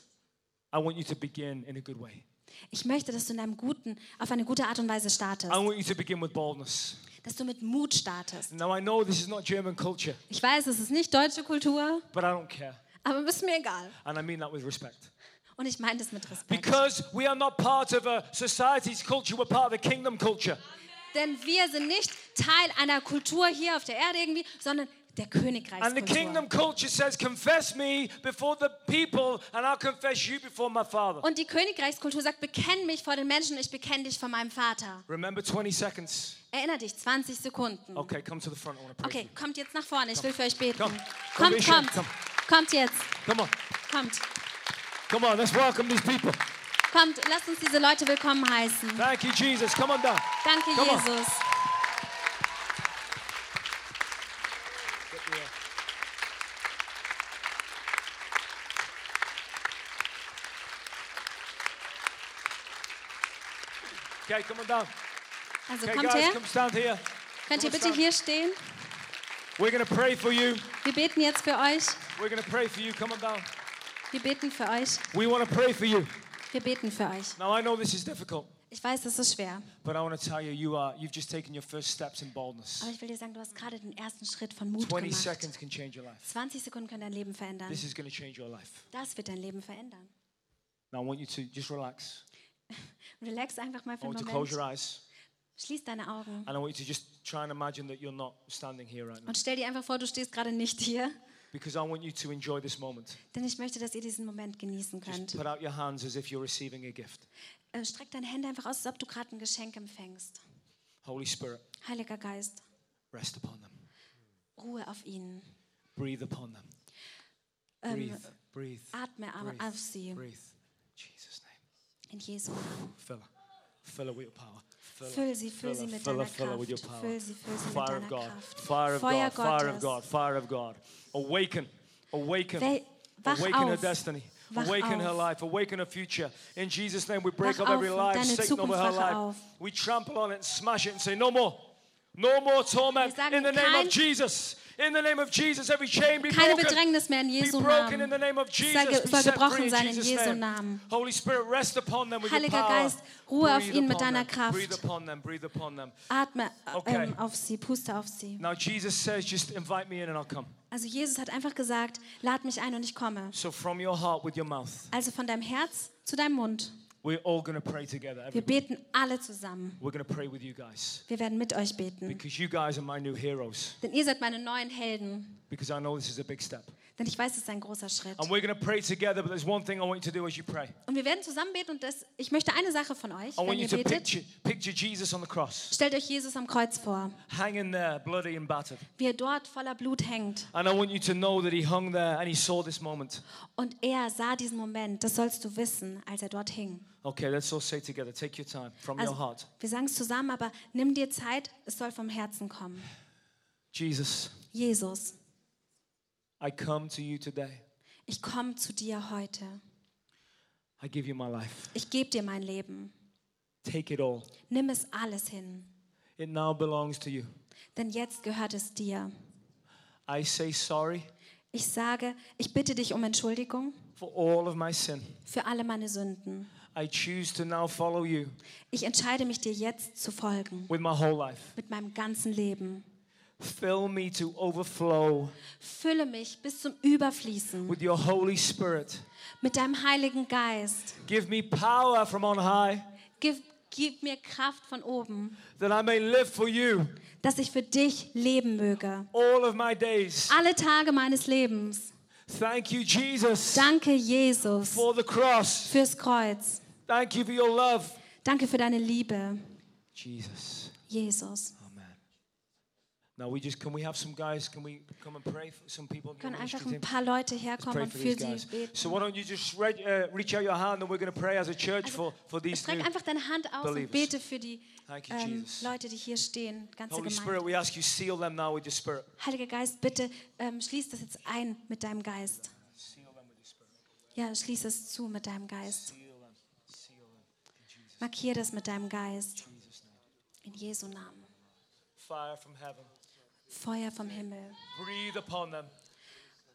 I want you to begin in a good way. Ich möchte, dass du in einem guten, auf eine gute Art und Weise startest. I want you to begin with boldness. Dass du mit Mut startest. Now, I know this is not German culture, Ich weiß, es ist nicht deutsche Kultur, but I don't care. aber ist mir egal. And I mean that with respect. Und ich meine das mit Respekt. Because we are not part of a society's culture, we're part of a kingdom culture. Denn wir sind nicht Teil einer Kultur hier auf der Erde irgendwie, sondern der And the Königreichskultur. kingdom culture says, confess me before the people, and I'll confess you before my Father. Und die Königreichskultur sagt, bekenn mich vor den Menschen, ich bekenne dich vor meinem Vater. Remember 20 seconds. Erinner dich, 20 Sekunden. Okay, come to the front. I want to pray. Okay, kommt jetzt nach vorne, ich will für euch beten. Komm. Komm, Kommt, kommt. komm. Kommt jetzt. Come on. kommt. Come on, let's welcome these people. Kommt, lasst uns diese Leute willkommen heißen. Thank you, Jesus. Come on down. Danke, Come on. Jesus. Okay, come on down. Also Okay, kommt guys, her. come stand here. Könnt ihr come bitte stand. hier stehen? We're to pray for you. Wir beten jetzt für euch. We're to pray for you. Come on down. Wir beten für euch. We want to pray for you. Wir beten für euch. Now, I know this is difficult, Ich weiß, das ist schwer. you, you are. Aber ich will dir sagen, du hast gerade den ersten Schritt von Mut 20 gemacht. seconds can change your life. 20 Sekunden können dein Leben verändern. Das wird dein Leben verändern. Now, I want you to just relax. Relax einfach mal für einen Moment. Schließ deine Augen. And I want you to just try and imagine that you're not standing here right now. Und stell dir einfach vor, du stehst gerade nicht hier. Because I want you to enjoy this moment. Denn ich möchte, dass ihr diesen Moment genießen Just könnt. put out your hands as if you're receiving a gift. Äh, Streck deine Hände einfach aus, als ob du gerade ein Geschenk empfängst. Holy Spirit, Heiliger Geist, rest upon them. Ruhe auf ihnen. Breathe upon them. Ähm, Breathe, breathe, atme breathe, auf sie. breathe. In Jesus' name. In Jesu Namen. Fill her. With your power. Fill her. Füll sie, füll sie mit deiner with your Kraft. Füll sie, füll sie mit Fire deiner of God. Kraft. Fire of God. Fire of God. Fire of God. Awaken. Awaken. Awaken her destiny. Awaken her life. Awaken her future. In Jesus' name, we break up every lie, Satan over her life. We trample on it and smash it and say, No more. No more torment. In the name of Jesus. In the name of Jesus, every chain be Keine. Bedrängnis mehr in Jesu Namen. the name of Jesus. Soll gebrochen sein in Jesu name. Namen. Holy Spirit, rest upon them with your Heiliger. Geist, Ruhe auf Breathe ihn mit upon deiner them. Kraft. Breathe upon them. Breathe upon them. Atme äh, ähm, auf sie, puste auf sie. Now Jesus says, just invite me in and I'll come. Also Jesus hat einfach gesagt, lad mich ein und ich komme. So from your heart with your mouth, Also von deinem Herz zu deinem Mund. We're all to pray together. Wir beten alle zusammen. We're to pray with you guys Wir werden mit euch beten. because you guys are my new heroes. Denn ihr seid meine neuen Helden. Because I know this is a big step. Denn ich weiß, es ist ein großer Schritt. And we're going to pray together, but there's one thing I want you to do as you pray. Und wir werden zusammen beten und das, ich möchte eine Sache von euch, I wenn want you ihr to betet. picture, picture Jesus on the cross, Stellt euch Jesus am Kreuz vor, hanging there, bloody and battered. wie er dort voller Blut hängt. And I want you to know that he hung there and he saw this moment. Und er sah diesen Moment, das sollst du wissen, als er dort hing. Okay, let's all say together. Take your time from your Also, heart. wir sagen es zusammen, aber nimm dir Zeit, es soll vom Herzen kommen. Jesus, Jesus, I come to you today. ich komme zu dir heute. I give you my life. Ich gebe dir mein Leben. Take it all. Nimm es alles hin, It now belongs to you. denn jetzt gehört es dir. I say sorry Ich sage, ich bitte dich um Entschuldigung for all of my sin. für alle meine Sünden. I choose to now follow you Ich entscheide mich dir jetzt zu folgen, with my whole life. mit meinem ganzen Leben. Fill me to overflow Fülle mich bis zum Überfließen with your Holy Spirit. mit deinem Heiligen Geist. Give me power from on high Gib, gib mir Kraft von oben, that I may live for you dass ich für dich leben möge. all of my days. Alle Tage meines Lebens. Thank you, Jesus, Danke, Jesus, for the cross. fürs Kreuz. Thank you for your love. Danke für deine Liebe, Jesus. Jesus. Now we just can we have some guys? Can we come and pray for some people? Können einfach ein paar Leute herkommen und für sie beten. So why don't you just re- uh, reach out your hand and we're going to pray as a church for for these Streck einfach deine Hand aus und believers. bete für die you, ähm. Leute, die hier stehen, ganze Holy Spirit, Gemeinde. we ask you seal them now with your Spirit. Heiliger Geist, bitte ähm, schließ das jetzt ein mit deinem Geist. Spirit. Ja, schließ es zu mit deinem Geist. Markier das mit deinem Geist. In Jesu Namen. Fire from heaven. Feuer vom Himmel. Breathe upon them.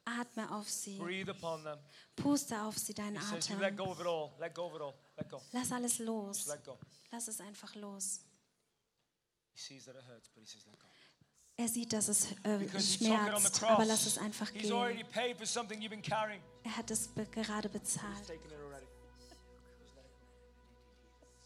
Atme auf sie. Breathe upon them. Puste auf sie deinen says Atem. let go of it all. Let go of it all. Let go. Lass alles los. Let go. Lass es einfach los. He sees that it hurts, but he says let go. Er sieht, dass es äh, schmerzt, aber lass es einfach gehen. Er hat es be gerade bezahlt.